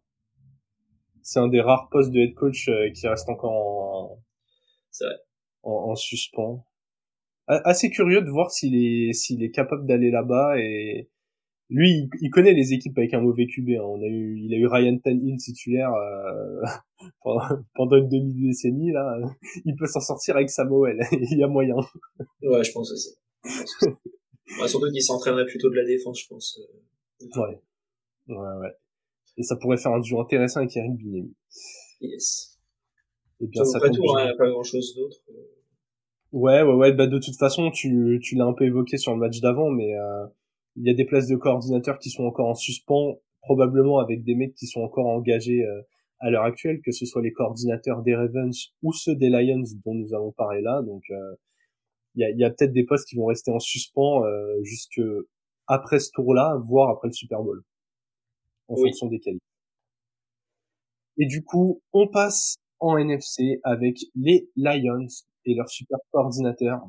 C'est un des rares postes de head coach euh, qui reste encore en. C'est vrai. En, en suspens assez curieux de voir s'il est s'il est capable d'aller là-bas et lui il, connaît les équipes avec un mauvais QB hein. on a eu il a eu Ryan Tannehill titulaire euh, pendant une demi décennie là. Il peut s'en sortir avec Samuel il y a moyen. Ouais je pense aussi. Surtout qu'il s'entraînerait plutôt de la défense je pense euh, ouais. Ouais ouais. Et ça pourrait faire un duo intéressant avec Eric Binemi yes. Et bien ça, ça tout, hein, il a pas grand chose d'autre euh. Ouais, ouais, ouais. Bah de toute façon, tu, tu l'as un peu évoqué sur le match d'avant, mais euh, il y a des places de coordinateurs qui sont encore en suspens, probablement avec des mecs qui sont encore engagés euh, à l'heure actuelle, que ce soit les coordinateurs des Ravens ou ceux des Lions dont nous allons parler là. Donc, euh, il y a, y a peut-être des postes qui vont rester en suspens jusque après ce tour-là, voire après le Super Bowl, en fonction des qualités. Et du coup, on passe en NFC avec les Lions et leur super coordinateur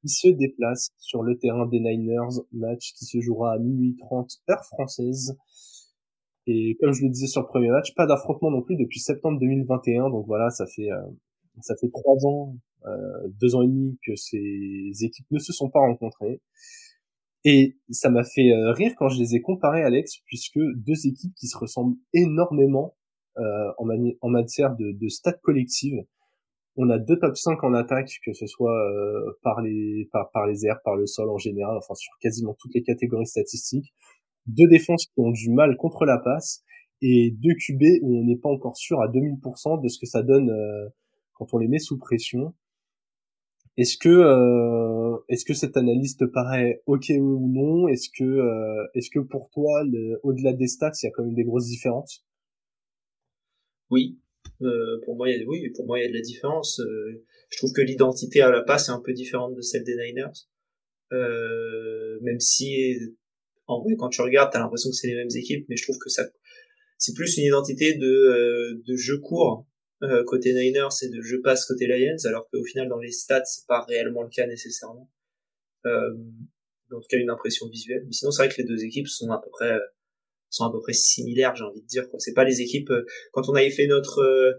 qui se déplacent sur le terrain des Niners, match qui se jouera à minuit 30 heure française. Et comme je le disais sur le premier match, pas d'affrontement non plus depuis septembre 2021, donc voilà, ça fait euh, ça fait trois ans, euh, deux ans et demi que ces équipes ne se sont pas rencontrées. Et ça m'a fait euh, rire quand je les ai comparés, Alex, puisque deux équipes qui se ressemblent énormément euh, en, en, matière de, de stats collectives on a deux top 5 en attaque, que ce soit euh, par les par, par les airs, par le sol en général, enfin sur quasiment toutes les catégories statistiques. Deux défenses qui ont du mal contre la passe et deux QB où on n'est pas encore sûr à 2000% de ce que ça donne euh, quand on les met sous pression. Est-ce que euh, est-ce que cette analyse te paraît ok ou non? Est-ce que est-ce que pour toi, au-delà des stats, il y a quand même des grosses différences? Oui, euh, pour moi, il y a, oui, pour moi, il y a de la différence. Euh, je trouve que l'identité à la passe est un peu différente de celle des Niners. Euh, même si, en vrai, quand tu regardes, t'as l'impression que c'est les mêmes équipes, mais je trouve que ça, c'est plus une identité de, euh, de jeu court côté Niners et de jeu passe côté Lions, alors qu'au final, dans les stats, c'est pas réellement le cas nécessairement. en tout cas, une impression visuelle. Mais sinon, c'est vrai que les deux équipes sont à peu près sont à peu près similaires, j'ai envie de dire. C'est pas les équipes. Euh, quand on avait fait notre euh,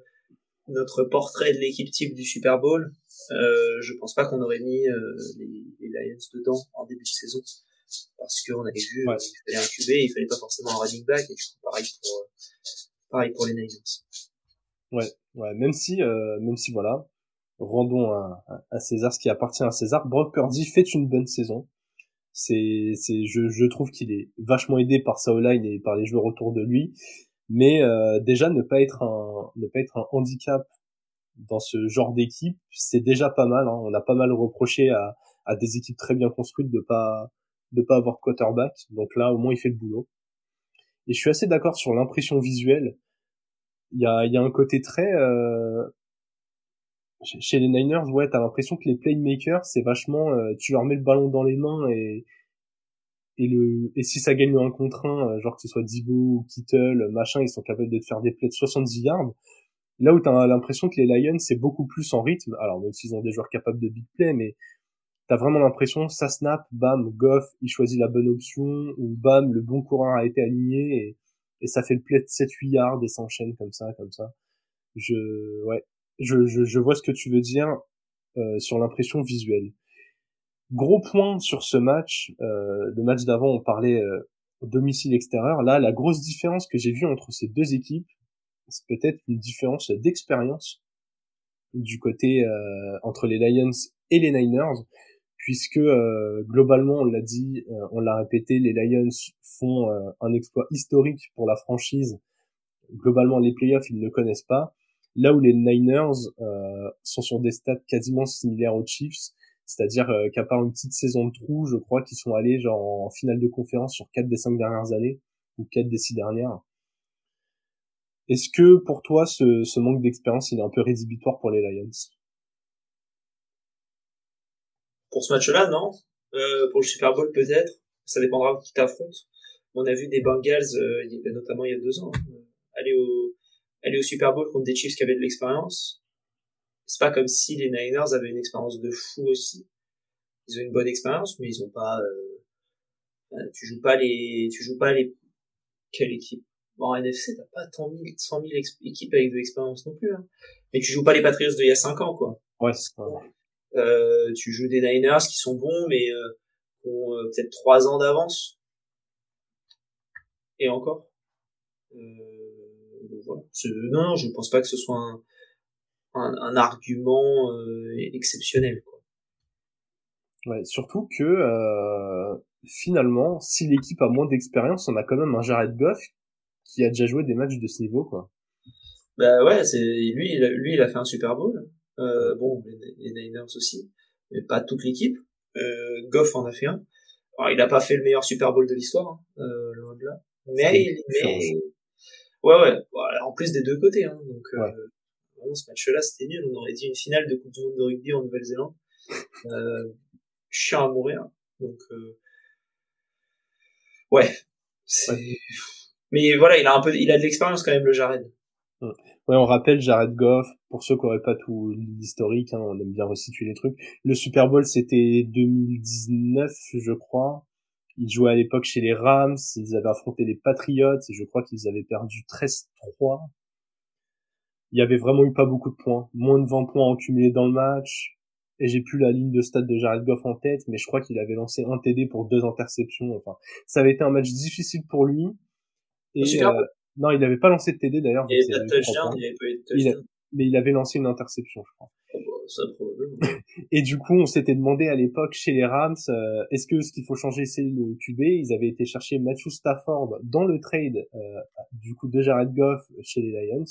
notre portrait de l'équipe type du Super Bowl, euh, je pense pas qu'on aurait mis euh, les, les, Lions dedans en début de saison parce qu'on avait vu ouais. il fallait un QB, il fallait pas forcément un running back et du coup pareil pour pareil pour les Niners. Ouais, ouais, même si même si voilà, rendons à, à, César ce qui appartient à César. Brock Purdy fait une bonne saison c'est c'est je, je trouve qu'il est vachement aidé par sa line et par les joueurs autour de lui mais euh, déjà ne pas être un ne pas être un handicap dans ce genre d'équipe c'est déjà pas mal hein. on a pas mal reproché à, à des équipes très bien construites de pas de pas avoir quarterback donc là au moins il fait le boulot Et je suis assez d'accord sur l'impression visuelle. Il y a, y a un côté très euh, chez les Niners, ouais, t'as l'impression que les playmakers, c'est vachement, euh, tu leur mets le ballon dans les mains et et le et si ça gagne un contre un, euh, genre que ce soit Dibo ou Kittle, machin, ils sont capables de te faire des plays de 70 yards. Là où t'as l'impression que les Lions, c'est beaucoup plus en rythme. Alors même s'ils ont des joueurs capables de big play, mais t'as vraiment l'impression, ça snap, bam, Goff, il choisit la bonne option, ou bam, le bon coureur a été aligné, et, et ça fait le play de 7-8 yards et s'enchaîne comme ça, comme ça. Je, ouais, je, je, je vois ce que tu veux dire euh, sur l'impression visuelle. Gros point sur ce match, euh, le match d'avant on parlait euh, domicile extérieur, là la grosse différence que j'ai vue entre ces deux équipes, c'est peut-être une différence d'expérience du côté euh, entre les Lions et les Niners, puisque euh, globalement, on l'a dit, euh, on l'a répété, les Lions font un exploit historique pour la franchise. Globalement, les playoffs, ils ne connaissent pas. Là où les Niners sont sur des stats quasiment similaires aux Chiefs, c'est-à-dire qu'à part une petite saison de trou, je crois qu'ils sont allés genre en finale de conférence sur quatre des cinq dernières années ou quatre des six dernières. Est-ce que pour toi, ce, manque d'expérience, il est un peu rédhibitoire pour les Lions? Pour ce match-là, non. Euh, pour le Super Bowl, peut-être. Ça dépendra qui t'affronte. On a vu des Bengals, euh, notamment il y a deux ans, euh, aller au aller au Super Bowl contre des Chiefs qui avaient de l'expérience. C'est pas comme si les Niners avaient une expérience de fou aussi. Ils ont une bonne expérience, mais ils ont pas. Euh, tu joues pas les, tu joues pas les. Quelle équipe? Bon, en NFC, t'as pas tant mille, 100 000 équipes avec de l'expérience non plus. Hein. Mais tu joues pas les Patriots d'il y a 5 ans, quoi. Ouais. Euh, tu joues des Niners qui sont bons, mais euh, ont euh, peut-être trois ans d'avance. Et encore. voilà. Non, je ne pense pas que ce soit un, un, un argument exceptionnel. Quoi. Ouais, surtout que euh, finalement, si l'équipe a moins d'expérience, on a quand même un Jared Goff qui a déjà joué des matchs de ce niveau, quoi. Bah ouais, c'est lui, il a, lui, il a fait un Super Bowl. Euh, bon, les, Niners aussi, mais pas toute l'équipe. Euh, Goff en a fait un. Alors, il n'a pas fait le meilleur Super Bowl de l'histoire, hein, euh, loin de là. Mais, il, mais... ouais, ouais, en plus des deux côtés. Hein, donc, euh, vraiment, ce match-là, c'était nul. On aurait dit une finale de Coupe du Monde de rugby en Nouvelle-Zélande. Euh, chiant à mourir. Donc, euh... ouais. ouais. Mais voilà, il a un peu, il a de l'expérience quand même, le Jared. Ouais, on rappelle Jared Goff, pour ceux qui n'auraient pas tout l'historique, hein, on aime bien resituer les trucs. Le Super Bowl, c'était 2019, je crois. Il jouait à l'époque chez les Rams, ils avaient affronté les Patriots, et je crois qu'ils avaient perdu 13-3. Il y avait vraiment eu pas beaucoup de points. Moins de 20 points en cumulé dans le match. Et j'ai plus la ligne de stade de Jared Goff en tête, mais je crois qu'il avait lancé un TD pour deux interceptions. Enfin, ça avait été un match difficile pour lui. Et, non, il n'avait pas lancé de TD d'ailleurs. Il avait pas de touchdown, il avait pas eu de touchdown. Mais il avait lancé une interception, je crois. Ça, probablement. et du coup, on s'était demandé à l'époque chez les Rams, euh, est-ce que ce qu'il faut changer, c'est le QB Ils avaient été chercher Matthew Stafford dans le trade, euh, du coup, de Jared Goff chez les Lions.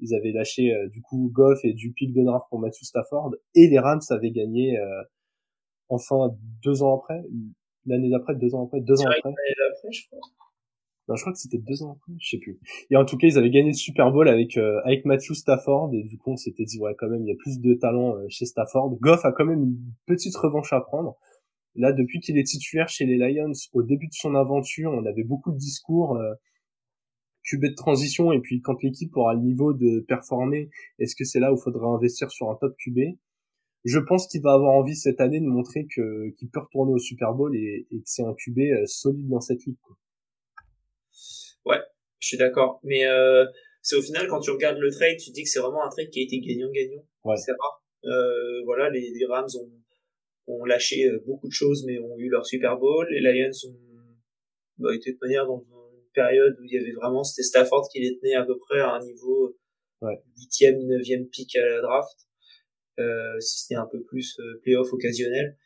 Ils avaient lâché, euh, du coup, Goff et du pick de draft pour Matthew Stafford. Et les Rams avaient gagné, enfin, deux ans après, l'année d'après, deux ans après, deux ans après. L'année d'après, je crois je crois que c'était deux ans après, je sais plus. Et en tout cas, ils avaient gagné le Super Bowl avec euh, avec Matthew Stafford et du coup, on s'était dit ouais, quand même, il y a plus de talent euh, chez Stafford. Goff a quand même une petite revanche à prendre. Là, depuis qu'il est titulaire chez les Lions, au début de son aventure, on avait beaucoup de discours euh, QB de transition et puis quand l'équipe aura le niveau de performer, est-ce que c'est là où il faudra investir sur un top QB je pense qu'il va avoir envie cette année de montrer que qu'il peut retourner au Super Bowl et, et que c'est un QB euh, solide dans cette ligue. Ouais, je suis d'accord. Mais euh, c'est au final, quand tu regardes le trade, tu dis que c'est vraiment un trade qui a été gagnant-gagnant. Ouais. C'est rare. Euh, voilà, les, les Rams ont, ont lâché euh, beaucoup de choses, mais ont eu leur Super Bowl. Les Lions ont bah, été de manière dans une période où il y avait vraiment, c'était Stafford qui les tenait à peu près à un niveau huitième, ouais. neuvième pick à la draft. Euh, si c'était un peu plus euh, playoff occasionnel.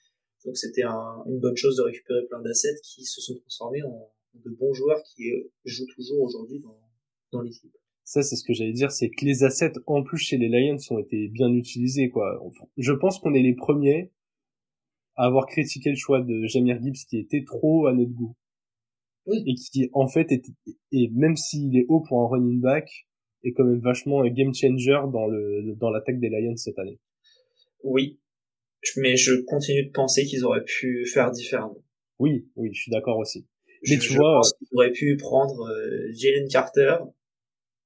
Donc c'était un, une bonne chose de récupérer plein d'assets qui se sont transformés en, de bons joueurs qui euh, jouent toujours aujourd'hui dans, dans l'équipe. Ça, c'est ce que j'allais dire, c'est que les assets, en plus chez les Lions, ont été bien utilisés, quoi. Je pense qu'on est les premiers à avoir critiqué le choix de Jamir Gibbs qui était trop à notre goût. et qui en fait est, et même s'il est haut pour un running back, est quand même vachement un game changer dans le dans l'attaque des Lions cette année. Oui, mais je continue de penser qu'ils auraient pu faire différemment. Oui, oui, je suis d'accord aussi. Mais tu vois, pense qu'ils auraient pu prendre euh, Jalen Carter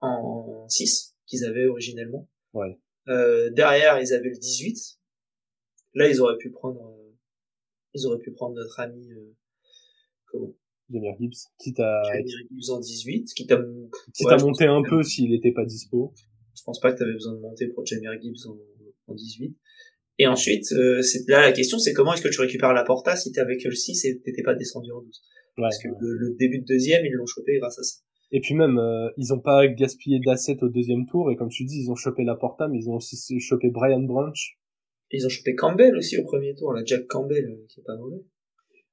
en 6 qu'ils avaient originellement. Ouais. Euh, derrière, ils avaient le 18. Là, ils auraient pu prendre, euh, ils auraient pu prendre notre ami, euh, comment? Jamir Gibbs, quitte à... Jamir Gibbs en 18, quitte à, quitte à monter un peu s'il n'était pas dispo. Je pense pas que tu avais besoin de monter pour Jamir Gibbs en, en 18. Et ensuite, euh, c'est là la question, c'est comment est-ce que tu récupères la porta si t'es avec le 6 et t'étais pas descendu en 12 Parce que le, le, début de deuxième, ils l'ont chopé grâce à ça. Et puis même, euh, ils ont pas gaspillé d'assets au deuxième tour, et comme tu dis, ils ont chopé la porta, mais ils ont aussi chopé Brian Branch. Ils ont chopé Campbell aussi au premier tour, la Jack Campbell, euh, qui est pas mauvais.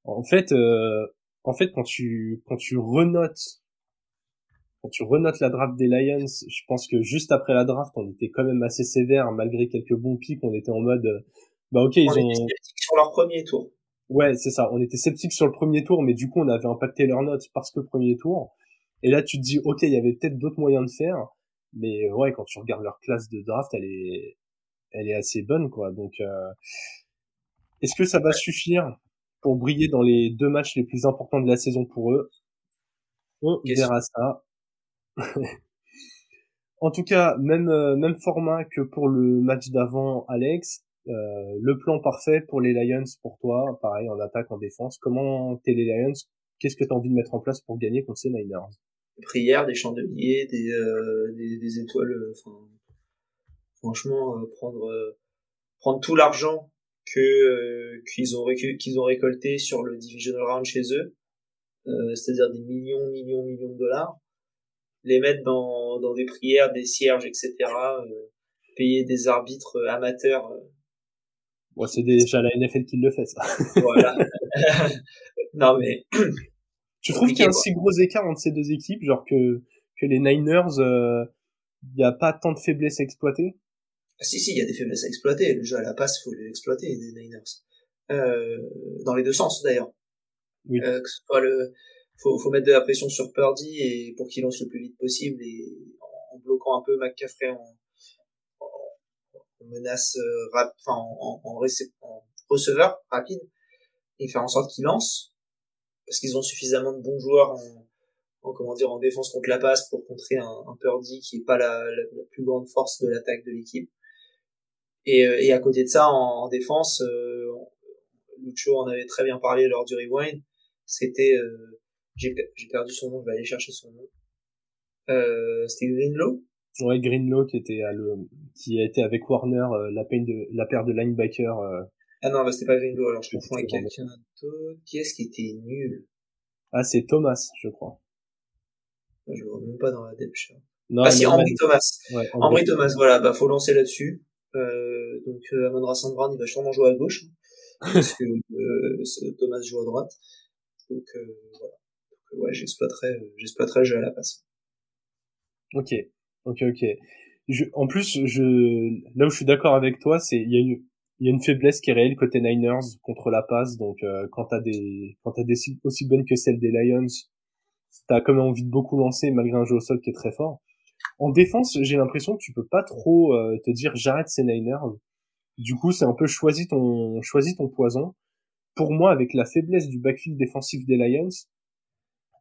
En fait, euh, en fait, quand tu quand tu renotes quand tu renotes la draft des Lions, je pense que juste après la draft, on était quand même assez sévère, malgré quelques bons pics, on était en mode, bah ok, ils on ont. Était sceptiques sur leur premier tour. Ouais, c'est ça. On était sceptiques sur le premier tour, mais du coup, on avait impacté leurs notes parce que premier tour. Et là, tu te dis, ok, il y avait peut-être d'autres moyens de faire, mais ouais, quand tu regardes leur classe de draft, elle est, elle est assez bonne, quoi. Donc, euh... est-ce que ça va suffire pour briller dans les deux matchs les plus importants de la saison pour eux? On verra ça. en tout cas, même euh, même format que pour le match d'avant, Alex. Euh, le plan parfait pour les Lions, pour toi, pareil en attaque, en défense. Comment t'es les Lions? Qu'est-ce que tu as envie de mettre en place pour gagner contre ces Niners? Des prières, des chandeliers, des, euh, des, étoiles. Euh, franchement, euh, prendre euh, prendre tout l'argent que qu'ils ont qu'ils ont récolté sur le divisional round chez eux, c'est-à-dire des millions, millions, millions de dollars, les mettre dans dans des prières, des cierges, etc. payer des arbitres amateurs Bon, c'est déjà la NFL qui le fait, ça. Voilà. non, mais. Tu trouves qu'il y a un si gros écart entre ces deux équipes, genre que, que les Niners, il euh, n'y a pas tant de faiblesses à exploiter? Ah, si, si, il y a des faiblesses à exploiter. Le jeu à la passe, faut l'exploiter, les Niners. Euh, dans les deux sens, d'ailleurs. Oui. Euh, que ce soit le, faut, faut mettre de la pression sur Purdy et pour qu'il lance le plus vite possible et en, bloquant un peu McCaffrey en, menace euh, rap, en, en, en, receveur rapide et faire en sorte qu'il lance parce qu'ils ont suffisamment de bons joueurs en, en, comment dire en défense contre la passe pour contrer un, un Purdy qui est pas la, la, plus grande force de l'attaque de l'équipe. Et, euh, et à côté de ça en, défense euh, Lucho en avait très bien parlé lors du rewind. C'était euh, j'ai perdu son nom je vais aller chercher son nom. Euh, c'était Greenlow Ouais, Greenlow qui était à le, qui a été avec Warner euh, la peine de la paire de linebacker. Euh... Ah non, bah c'était pas Greenlow, alors je confonds avec quelqu'un d'autre. Qui est-ce qui était nul? Ah, c'est Thomas, je crois. Je le vois même pas dans la depth chart. Non, ah si, Henry Thomas. Ouais, Henry Thomas, voilà, bah faut lancer là-dessus. Euh, donc euh, Amon Brown, il va sûrement jouer à gauche, hein, parce que euh, Thomas joue à droite. Donc euh, voilà. Donc, ouais, j'exploiterai, j'exploiterai le jeu à la passe. Ok. Ok, ok. Je, en plus, je, là où je suis d'accord avec toi, c'est il y a une y a une faiblesse qui est réelle côté Niners contre la passe. Donc euh, quand t'as des quand t'as des aussi bonnes que celles des Lions, t'as quand même envie de beaucoup lancer malgré un jeu au sol qui est très fort. En défense, j'ai l'impression que tu peux pas trop euh, te dire j'arrête ces Niners. Du coup, c'est un peu choisi ton choisi ton poison. Pour moi, avec la faiblesse du backfield défensif des Lions,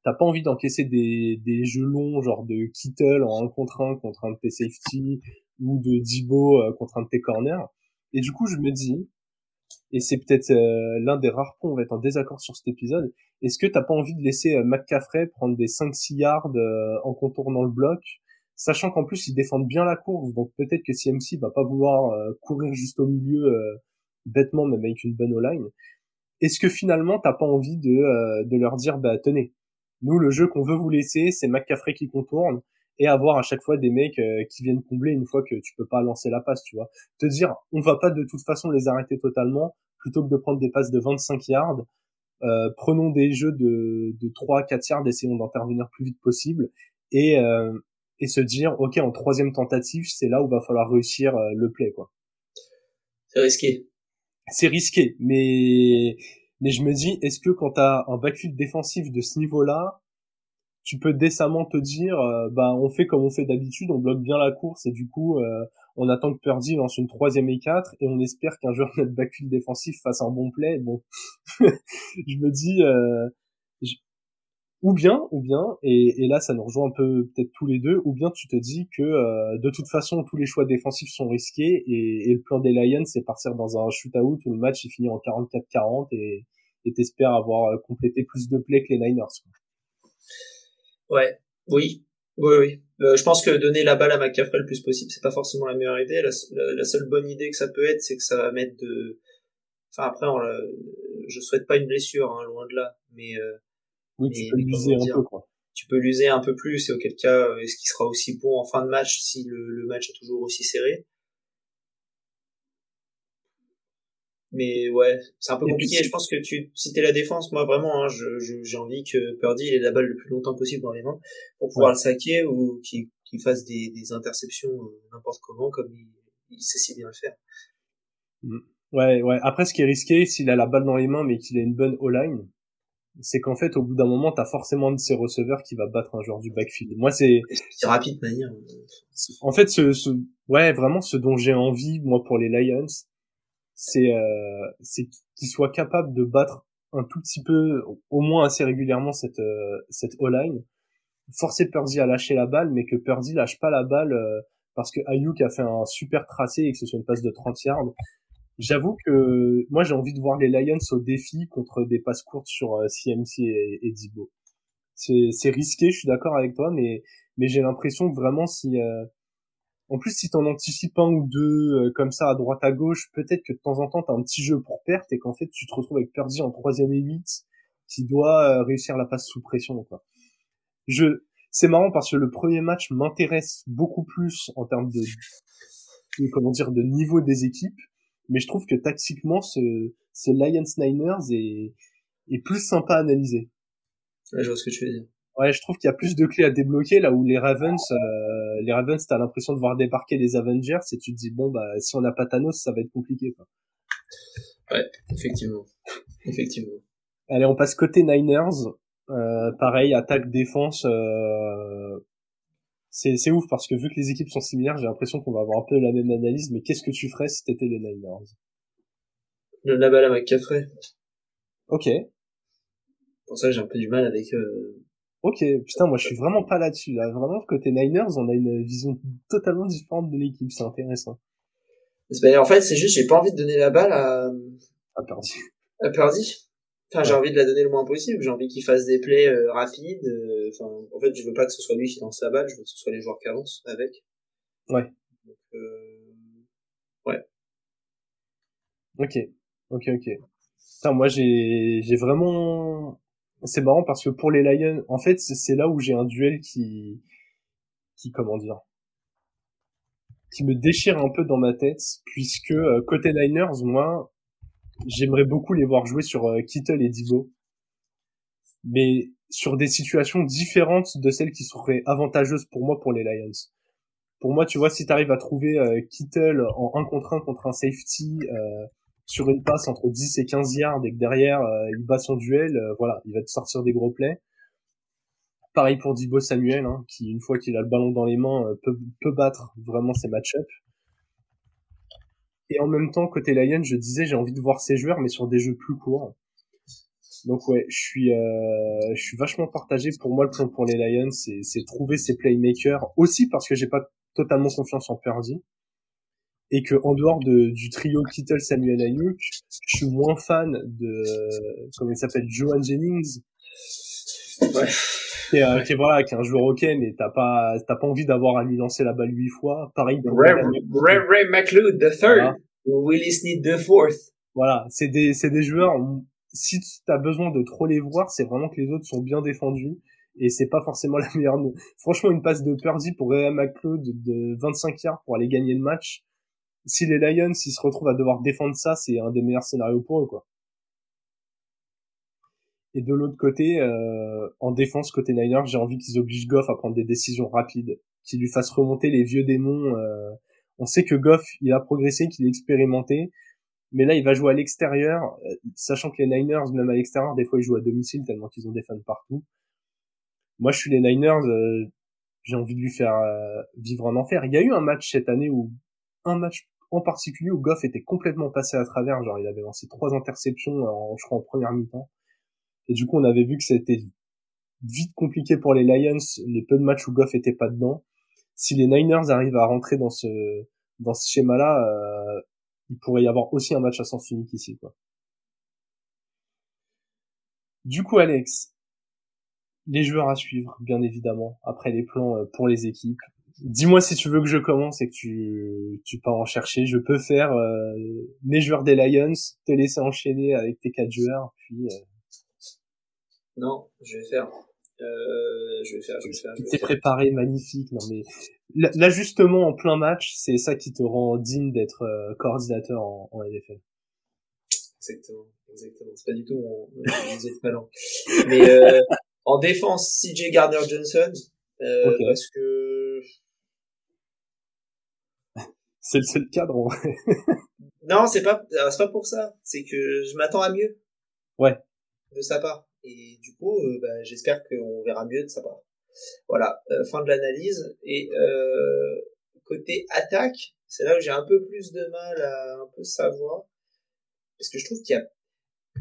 t'as pas envie d'encaisser des, des jeux longs, genre de Kittle en 1 contre 1 contre un de tes safety, ou de Dibo euh, contre un de tes corners. Et du coup, je me dis, et c'est peut-être euh, l'un des rares points où on va être en désaccord sur cet épisode, est-ce que t'as pas envie de laisser euh, McCaffrey prendre des 5-6 yards en contournant le bloc, sachant qu'en plus ils défendent bien la course, donc peut-être que CMC va pas vouloir courir juste au milieu bêtement, même avec une bonne O-line. Est-ce que finalement t'as pas envie de, de leur dire, bah tenez, nous, le jeu qu'on veut vous laisser, c'est McCaffrey qui contourne et avoir à chaque fois des mecs euh, qui viennent combler une fois que tu peux pas lancer la passe, tu vois. Te dire, on va pas de toute façon les arrêter totalement, plutôt que de prendre des passes de 25 yards, euh, prenons des jeux de, de 3 4 yards, essayons d'intervenir plus vite possible et euh, et se dire, ok, en troisième tentative, c'est là où va falloir réussir le play, quoi. C'est risqué. C'est risqué, mais Mais je me dis, est-ce que quand t'as un backfield défensif de ce niveau-là, tu peux décemment te dire, euh, bah on fait comme on fait d'habitude, on bloque bien la course et du coup euh, on attend que Purdy lance une troisième et quatre et on espère qu'un joueur notre backfield défensif fasse un bon play. Bon, je me dis, euh, ou bien, ou bien, et, là ça nous rejoint un peu peut-être tous les deux, ou bien tu te dis que de toute façon tous les choix défensifs sont risqués et, le plan des Lions c'est partir dans un shootout où le match est fini en 44-40 et t'espères avoir complété plus de plays que les Niners. Ouais, oui, oui, oui. Euh, je pense que donner la balle à McCaffrey le plus possible, c'est pas forcément la meilleure idée. La, la, seule bonne idée que ça peut être, c'est que ça va mettre de. Enfin après, on, je souhaite pas une blessure, hein, loin de là, mais. Euh, oui, tu peux l'user un peu, quoi. Tu peux l'user un peu plus, et auquel cas, euh, est-ce qu'il sera aussi bon en fin de match si le, le match est toujours aussi serré? Mais ouais, c'est un peu compliqué. je pense que tu, si t'es la défense, moi vraiment, hein, j'ai envie que Purdy ait la balle le plus longtemps possible dans les mains pour pouvoir le saquer ou qu'il fasse des, des interceptions euh, n'importe comment comme il, il, sait si bien le faire. Mm. Ouais, ouais. Après, ce qui est risqué, s'il a la balle dans les mains mais qu'il a une bonne O-line, c'est qu'en fait, au bout d'un moment, t'as forcément un de ses receveurs qui va battre un joueur du backfield. Moi, c'est... C'est rapide, manière. En fait, ce, ce, ouais, vraiment, ce dont j'ai envie, moi, pour les Lions, c'est euh, c'est qu'il soit capable de battre un tout petit peu, au moins assez régulièrement cette euh, cette O-line, forcer Purdy à lâcher la balle, mais que Purdy lâche pas la balle euh, parce que Ayuk a fait un super tracé et que ce soit une passe de 30 yards. J'avoue que moi j'ai envie de voir les Lions au défi contre des passes courtes sur CMC et, et Dibo. C'est risqué, je suis d'accord avec toi, mais mais j'ai l'impression que vraiment si en plus, si t'en anticipes un ou deux euh, comme ça à droite à gauche, peut-être que de temps en temps t'as un petit jeu pour perte et qu'en fait tu te retrouves avec Purdy en troisième et huit qui doit euh, réussir la passe sous pression. Quoi. Je, c'est marrant parce que le premier match m'intéresse beaucoup plus en termes de, comment dire de niveau des équipes, mais je trouve que tactiquement ce, ce Lions Niners est, est plus sympa à analyser. Je vois ce que tu veux dire. Ouais, je trouve qu'il y a plus de clés à débloquer là où les Ravens, euh, les Ravens, t'as l'impression de voir débarquer les Avengers et tu te dis bon bah si on n'a pas Thanos, ça va être compliqué quoi. Ouais, effectivement, effectivement. Allez, on passe côté Niners. Euh, pareil, attaque, défense. Euh... C'est c'est ouf parce que vu que les équipes sont similaires, j'ai l'impression qu'on va avoir un peu la même analyse. Mais qu'est-ce que tu ferais si t'étais les Niners? Le la balle à McCaffrey. Ok. Pour ça, j'ai un peu du mal avec. Euh Ok, putain, moi je suis vraiment pas là-dessus. Là. Vraiment, côté Niners, on a une vision totalement différente de l'équipe. C'est intéressant. en fait, c'est juste, j'ai pas envie de donner la balle à. À Purdy. À Purdy. Enfin, j'ai envie de la donner le moins possible. J'ai envie qu'il fasse des plays euh, rapides. Euh, enfin, en fait, je veux pas que ce soit lui qui lance la balle. Je veux que ce soit les joueurs qui avancent avec. Ouais. Donc, euh... ouais. Ok. Ok, ok. Putain, moi j'ai j'ai vraiment c'est marrant parce que pour les Lions, en fait, c'est là où j'ai un duel qui, qui comment dire, qui me déchire un peu dans ma tête, puisque euh, côté Niners, moi, j'aimerais beaucoup les voir jouer sur euh, Kittle et Dibo, mais sur des situations différentes de celles qui seraient avantageuses pour moi pour les Lions. Pour moi, tu vois, si tu arrives à trouver euh, Kittle en 1 contre 1 contre un safety, sur une passe entre 10 et 15 yards et que derrière euh, il bat son duel, euh, voilà, il va te sortir des gros plays. Pareil pour Dibo Samuel, hein, qui une fois qu'il a le ballon dans les mains euh, peut, battre vraiment ses match-ups. Et en même temps, côté Lions, je disais j'ai envie de voir ces joueurs, mais sur des jeux plus courts. Donc ouais, je suis, je suis vachement partagé. Pour moi, le plan pour les Lions, c'est trouver ces playmakers. Aussi parce que j'ai pas totalement confiance en Purdy et que en dehors de, du trio Kittle Samuel Ayuk, je suis moins fan de comment il s'appelle Joan Jennings. Ouais. Qui est, qui est, voilà, qui est un joueur ok, mais t'as pas t'as pas envie d'avoir à lui lancer la balle huit fois. Pareil Ray, Ray, Ray McLeod the third, voilà. Willis Snead the fourth. Voilà, c'est des c'est des joueurs. Si t'as besoin de trop les voir, c'est vraiment que les autres sont bien défendus et c'est pas forcément la meilleure. Franchement, une passe de Purdy pour Ray McLeod de 25 yards pour aller gagner le match si les Lions s'ils se retrouvent à devoir défendre ça, c'est un des meilleurs scénarios pour eux quoi. Et de l'autre côté, euh, en défense côté Niners, j'ai envie qu'ils obligent Goff à prendre des décisions rapides, qu'ils lui fassent remonter les vieux démons. Euh. On sait que Goff, il a progressé, qu'il est expérimenté, Mais là, il va jouer à l'extérieur, euh, sachant que les Niners, même à l'extérieur, des fois, ils jouent à domicile tellement qu'ils ont des fans partout. Moi, je suis les Niners, euh, j'ai envie de lui faire euh, vivre un enfer. Il y a eu un match cette année où, un match en particulier où Goff était complètement passé à travers, genre il avait lancé trois interceptions, en, je crois, en première mi-temps. Et du coup, on avait vu que c'était vite compliqué pour les Lions, les peu de matchs où Goff était pas dedans. Si les Niners arrivent à rentrer dans ce dans ce schéma-là, euh, il pourrait y avoir aussi un match à sens unique ici, quoi. Du coup, Alex, les joueurs à suivre, bien évidemment, après les plans euh, pour les équipes. Dis-moi si tu veux que je commence et que tu, tu pars en chercher. Je peux faire euh, mes joueurs des Lions, te laisser enchaîner avec tes quatre joueurs, puis... Euh... Non, je vais faire. Euh, je vais faire, je vais faire. T'es préparé, magnifique. Non mais l'ajustement en plein match, c'est ça qui te rend digne d'être euh, coordinateur en, en NFL. Exactement, exactement. C'est pas du tout mon, mon talent. Mais euh, en défense, CJ Gardner Johnson, euh, parce que c'est le seul cadre en vrai. non, c'est pas, c'est pas pour ça. C'est que je m'attends à mieux. Ouais. De sa part. Et du coup, euh, bah, j'espère qu'on verra mieux de sa part. Voilà, euh, fin de l'analyse. Et euh, côté attaque, c'est là où j'ai un peu plus de mal à un peu savoir. Parce que je trouve qu'il y a...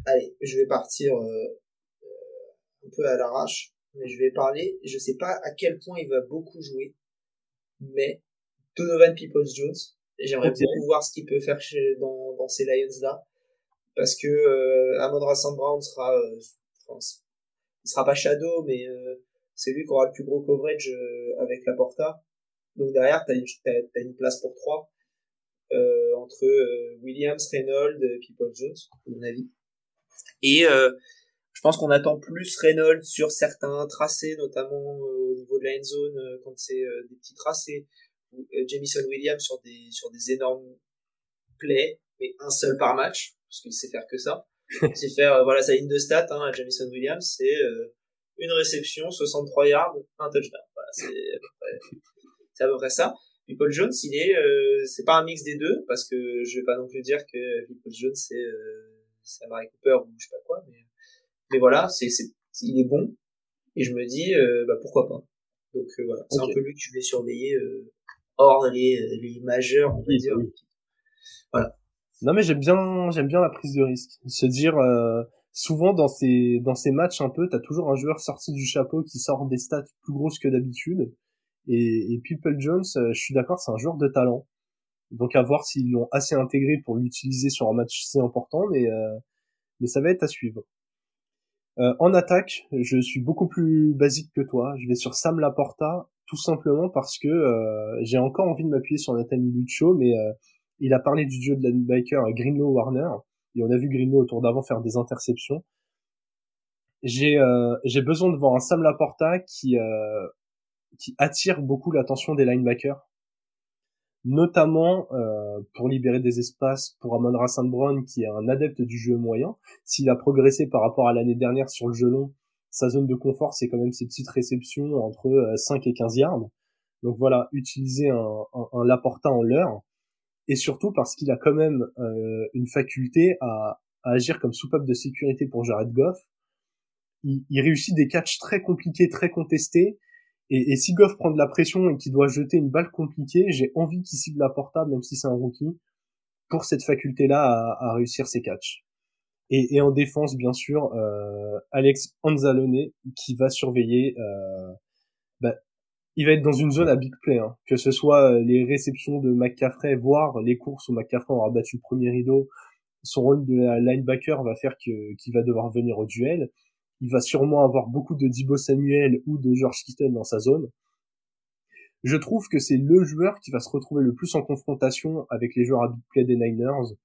Allez, je vais partir un peu à l'arrache, mais je vais parler. Je sais pas à quel point il va beaucoup jouer, mais Donovan Peoples-Jones, j'aimerais beaucoup voir ce qu'il peut faire chez, dans, dans ces Lions-là. Parce que euh, Amon Brown sera il sera pas shadow, mais euh, c'est lui qui aura le plus gros coverage euh, avec la porta. Donc derrière, t'as une, as, une place pour trois euh, entre Williams, Reynolds, People Jones, à mon avis. Et je pense qu'on attend plus Reynolds sur certains tracés, notamment au niveau de la end zone quand c'est des petits tracés, Jamison Williams sur des sur des énormes plays, mais un seul par match, parce qu'il sait faire que ça. C'est faire euh, voilà sa ligne de stats hein, Jamison Williams c'est euh, une réception 63 yards un touchdown. Voilà c'est à peu près c'est à peu près ça. Paul Jones il est euh, c'est pas un mix des deux parce que je vais pas non plus dire que Paul Jones c'est euh, c'est Mary Cooper ou je sais pas quoi mais mais voilà c'est c'est il est bon. Et je me dis bah pourquoi pas. Donc voilà c'est un peu lui que je vais surveiller hors les les majeurs on va dire voilà non mais j'aime bien j'aime bien la prise de risque. Se dire euh, souvent dans ces dans ces matchs un peu, t'as toujours un joueur sorti du chapeau qui sort des stats plus grosses que d'habitude. Et, et People Jones, euh, je suis d'accord, c'est un joueur de talent. Donc à voir s'ils l'ont assez intégré pour l'utiliser sur un match si important, mais euh, mais ça va être à suivre. en attaque, je suis beaucoup plus basique que toi. Je vais sur Sam Laporta, tout simplement parce que j'ai encore envie de m'appuyer sur Nathalie Lucho, mais il a parlé du duo de linebacker Greenlow-Warner, et on a vu Greenlow autour d'avant faire des interceptions. J'ai euh, j'ai besoin de voir un Sam Laporta qui euh, qui attire beaucoup l'attention des linebackers, notamment euh, pour libérer des espaces pour Amon St. Brown qui est un adepte du jeu moyen. S'il a progressé par rapport à l'année dernière sur le jeu long, sa zone de confort c'est quand même ces petites réceptions entre 5 et 15 yards. Donc voilà, utiliser un, un, Laporta en l'heure et surtout parce qu'il a quand même euh, une faculté à, agir comme soupape de sécurité pour Jared Goff. Il, il réussit des catchs très compliqués, très contestés, et, si Goff prend de la pression et qu'il doit jeter une balle compliquée, j'ai envie qu'il cible la portable, même si c'est un rookie, pour cette faculté-là à, à, réussir ses catchs. Et, et, en défense, bien sûr, euh, Alex Anzalone qui va surveiller euh, bah, il va être dans une zone à big play, hein. que ce soit euh, les réceptions de McCaffrey, voire les courses où McCaffrey aura battu le premier rideau. Son rôle de linebacker va faire que qu'il va devoir venir au duel. Il va sûrement avoir beaucoup de Dibo Samuel ou de George Kittle dans sa zone. Je trouve que c'est le joueur qui va se retrouver le plus en confrontation avec les joueurs à big play des Niners.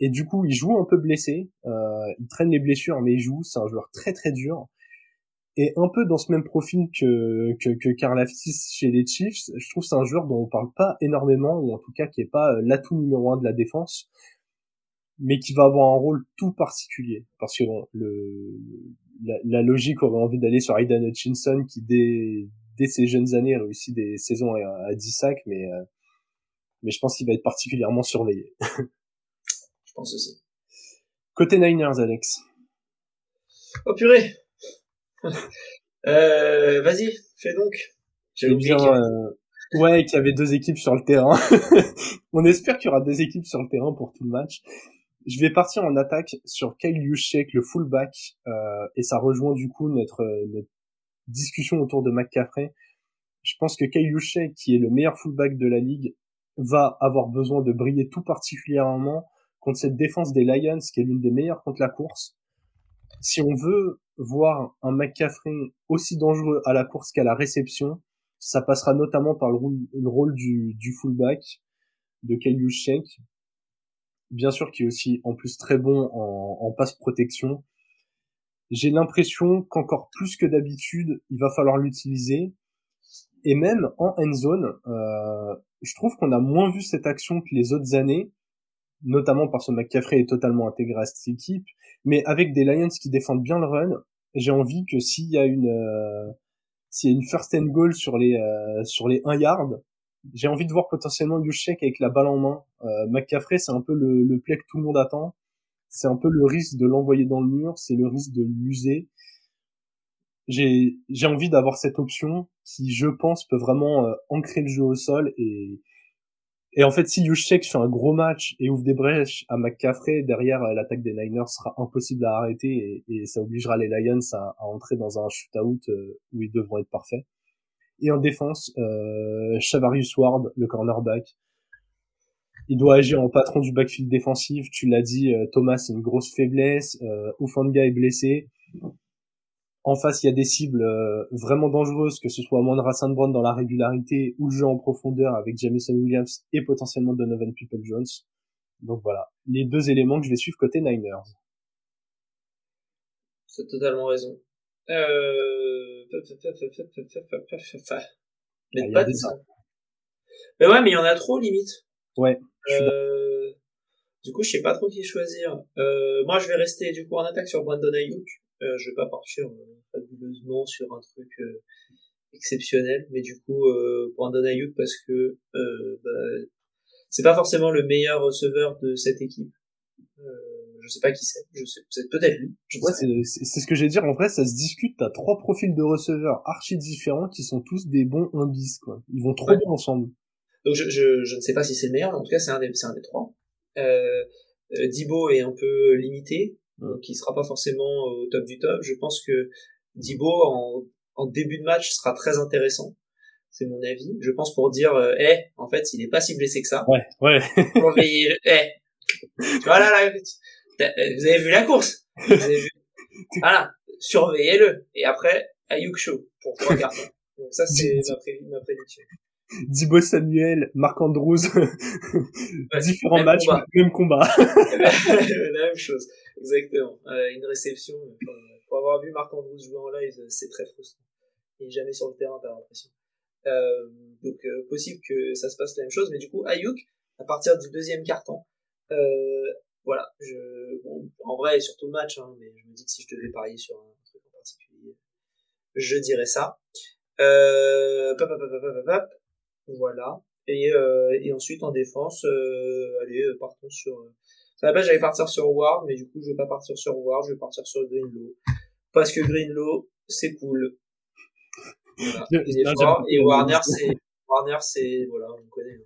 Et du coup, il joue un peu blessé. Euh, il traîne les blessures, mais il joue. C'est un joueur très très dur et un peu dans ce même profil que que, que Karl chez les Chiefs. Je trouve c'est un joueur dont on parle pas énormément ou en tout cas qui est pas euh, l'atout numéro un de la défense, mais qui va avoir un rôle tout particulier parce que bon, le la, logique aurait envie d'aller sur Aidan Hutchinson qui dès dès ses jeunes années réussit des saisons à, à 10 sacs, mais euh, mais je pense qu'il va être particulièrement surveillé. pense aussi. Côté Niners, Alex. Oh purée euh, Vas-y, fais donc. J'ai oublié euh, ouais, qu'il y avait deux équipes sur le terrain. On espère qu'il y aura deux équipes sur le terrain pour tout le match. Je vais partir en attaque sur Kyle Juszczyk, le fullback, euh, et ça rejoint du coup notre, notre discussion autour de McCaffrey. Je pense que Kyle Juszczyk, qui est le meilleur fullback de la ligue, va avoir besoin de briller tout particulièrement contre cette défense des Lions, qui est l'une des meilleures contre la course. Si on veut voir un McCaffrey aussi dangereux à la course qu'à la réception, ça passera notamment par le rôle, du, fullback de Kyle Juszczyk. Bien sûr, qui est aussi en plus très bon en, en passe protection. J'ai l'impression qu'encore plus que d'habitude, il va falloir l'utiliser. Et même en end zone, euh, je trouve qu'on a moins vu cette action que les autres années, notamment parce que McCaffrey est totalement intégré à cette équipe. Mais avec des Lions qui défendent bien le run, j'ai envie que s'il y a une euh, s'il y a une first and goal sur les euh, sur les 1 yard, j'ai envie de voir potentiellement Yushek avec la balle en main. Euh, McCaffrey, c'est un peu le, le play que tout le monde attend. C'est un peu le risque de l'envoyer dans le mur, c'est le risque de l'user. J'ai j'ai envie d'avoir cette option qui, je pense, peut vraiment euh, ancrer le jeu au sol et et en fait, si Yushek fait un gros match et ouvre des brèches à McCaffrey, derrière euh, l'attaque des Niners sera impossible à arrêter et, ça obligera les Lions à, entrer dans un shootout euh, où ils devront être parfaits. Et en défense, euh, Chavarius Ward, le cornerback, il doit agir en patron du backfield défensif. Tu l'as dit, euh, Thomas, c'est une grosse faiblesse. Euh, est blessé. En face, il y a des cibles euh, vraiment dangereuses, que ce soit Saint Brown dans la régularité ou le jeu en profondeur avec Jamison Williams et potentiellement Donovan People-Jones. Donc voilà, les deux éléments que je vais suivre côté Niners. C'est totalement raison. Euh... Mais pas ça. Mais ouais, mais il y en a trop limite. Ouais. Euh... Du coup, je sais pas trop qui choisir. Euh, moi, je vais rester du coup en attaque sur Brandon Ayuk. Euh, je vais pas partir euh, fabuleusement sur un truc euh, exceptionnel, mais du coup euh, Brandon Ayuk parce que euh, bah, c'est pas forcément le meilleur receveur de cette équipe. Euh, je sais pas qui c'est, je sais, c'est peut-être lui. Ouais, c'est ce que j'ai dire. En vrai, ça se discute. T'as trois profils de receveurs archi différents qui sont tous des bons 1 bis quoi. Ils vont trop bien ensemble. Donc je, je, je ne sais pas si c'est le meilleur, mais en tout cas c'est un des c'est un des trois. Euh, Dibo est un peu limité donc il sera pas forcément au top du top. Je pense que Dibo en, en début de match sera très intéressant. C'est mon avis. Je pense pour dire, eh, en fait, il n'est pas si blessé que ça. Ouais, ouais. Surveillez, eh, tu vois là, là, vous avez vu la course. Vous avez vu... Voilà, surveillez-le. Et après, Ayuk Show pour trois cartons. Donc ça, c'est ma, ma prédiction. Dibo Samuel, Marc Andrews, différents matchs, même combat. la même chose, exactement. Euh, une réception, pour avoir vu Marc Andrews jouer en live, c'est très frustrant. Il est jamais sur le terrain, t'as l'impression. Euh, donc euh, possible que ça se passe la même chose, mais du coup Ayuk, à partir du deuxième carton, euh, voilà, je, bon, en vrai surtout le match, hein, mais je me dis que si je devais parier sur un truc en particulier, je dirais ça. Euh, pop, pop, pop, voilà. Et, euh, et ensuite en défense, euh, allez, euh, partons sur. Euh, ça va j'allais partir sur Ward, mais du coup je vais pas partir sur Ward, je vais partir sur Greenlow. Parce que Greenlow, c'est cool. Voilà. et Warner, c'est Warner, c'est voilà, on connaît.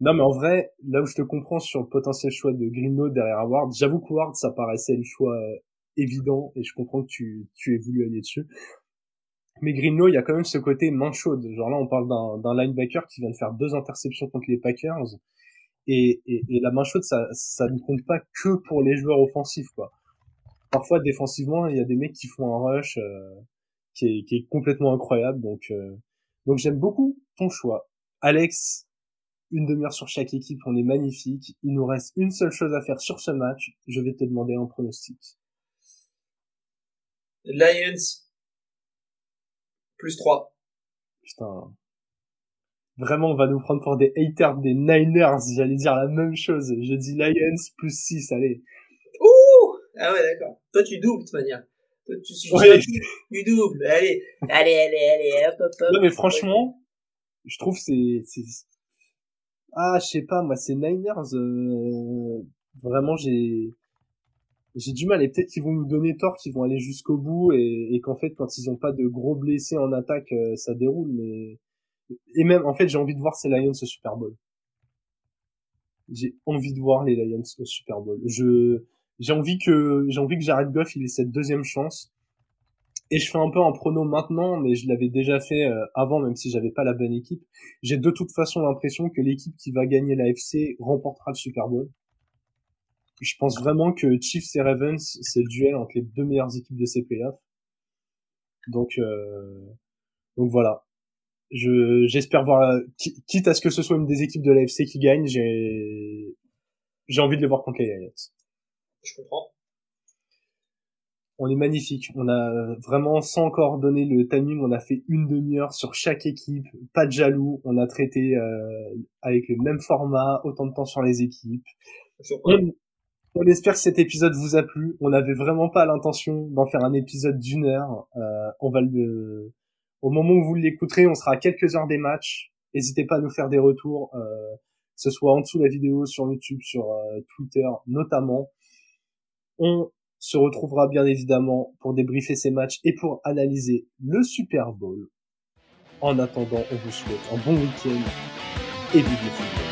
Non, mais en vrai, là où je te comprends sur le potentiel choix de Greenlow derrière Ward, j'avoue que Ward, ça paraissait le choix euh, évident et je comprends que tu, tu aies voulu aller dessus. Mais Greenlow, il y a quand même ce côté main chaude. Genre là, on parle d'un linebacker qui vient de faire deux interceptions contre les Packers. Et, et, et, la main chaude, ça, ça ne compte pas que pour les joueurs offensifs, quoi. Parfois, défensivement, il y a des mecs qui font un rush euh, qui, est, qui, est, complètement incroyable. Donc, euh, donc j'aime beaucoup ton choix. Alex, une demi-heure sur chaque équipe, on est magnifique. Il nous reste une seule chose à faire sur ce match. Je vais te demander un pronostic. Lions plus 3. Putain. Vraiment, on va nous prendre pour des haters des Niners. J'allais dire la même chose. Je dis Lions plus 6, allez. Ouh Ah ouais, d'accord. Toi, tu doubles, de toute manière. Toi, tu, tu, ouais. tu doubles. Allez, allez, allez, allez, hop, hop, hop. Non, mais franchement, je trouve c'est, c'est, ah, je sais pas, moi, c'est Niners, euh... vraiment, j'ai j'ai du mal et peut-être qu'ils vont nous donner tort, qu'ils vont aller jusqu'au bout et, et qu'en fait quand ils ont pas de gros blessés en attaque, euh, ça déroule. Mais et même en fait j'ai envie de voir ces Lions au Super Bowl. J'ai envie de voir les Lions au Super Bowl. Je j'ai envie que j'ai envie que Jared Goff il ait cette deuxième chance. Et je fais un peu un prono maintenant, mais je l'avais déjà fait euh, avant, même si j'avais pas la bonne équipe. J'ai de toute façon l'impression que l'équipe qui va gagner la FC remportera le Super Bowl je pense vraiment que Chiefs et Ravens, c'est le duel entre les deux meilleures équipes de ces playoffs. Donc, euh, donc voilà. Je, j'espère voir, quitte à ce que ce soit une des équipes de l'AFC qui gagne, j'ai, j'ai envie de les voir contre les Lions. Je comprends. On est magnifique. On a vraiment, sans encore donner le timing, on a fait une demi-heure sur chaque équipe. Pas de jaloux. On a traité euh, avec le même format, autant de temps sur les équipes. On espère que cet épisode vous a plu. On n'avait vraiment pas l'intention d'en faire un épisode d'une heure. Euh, on va le, au moment où vous l'écouterez, on sera à quelques heures des matchs. N'hésitez pas à nous faire des retours, euh, ce soit en dessous de la vidéo, sur YouTube, sur euh, Twitter notamment. On se retrouvera bien évidemment pour débriefer ces matchs et pour analyser le Super Bowl. En attendant, on vous souhaite un bon week-end et vive le football.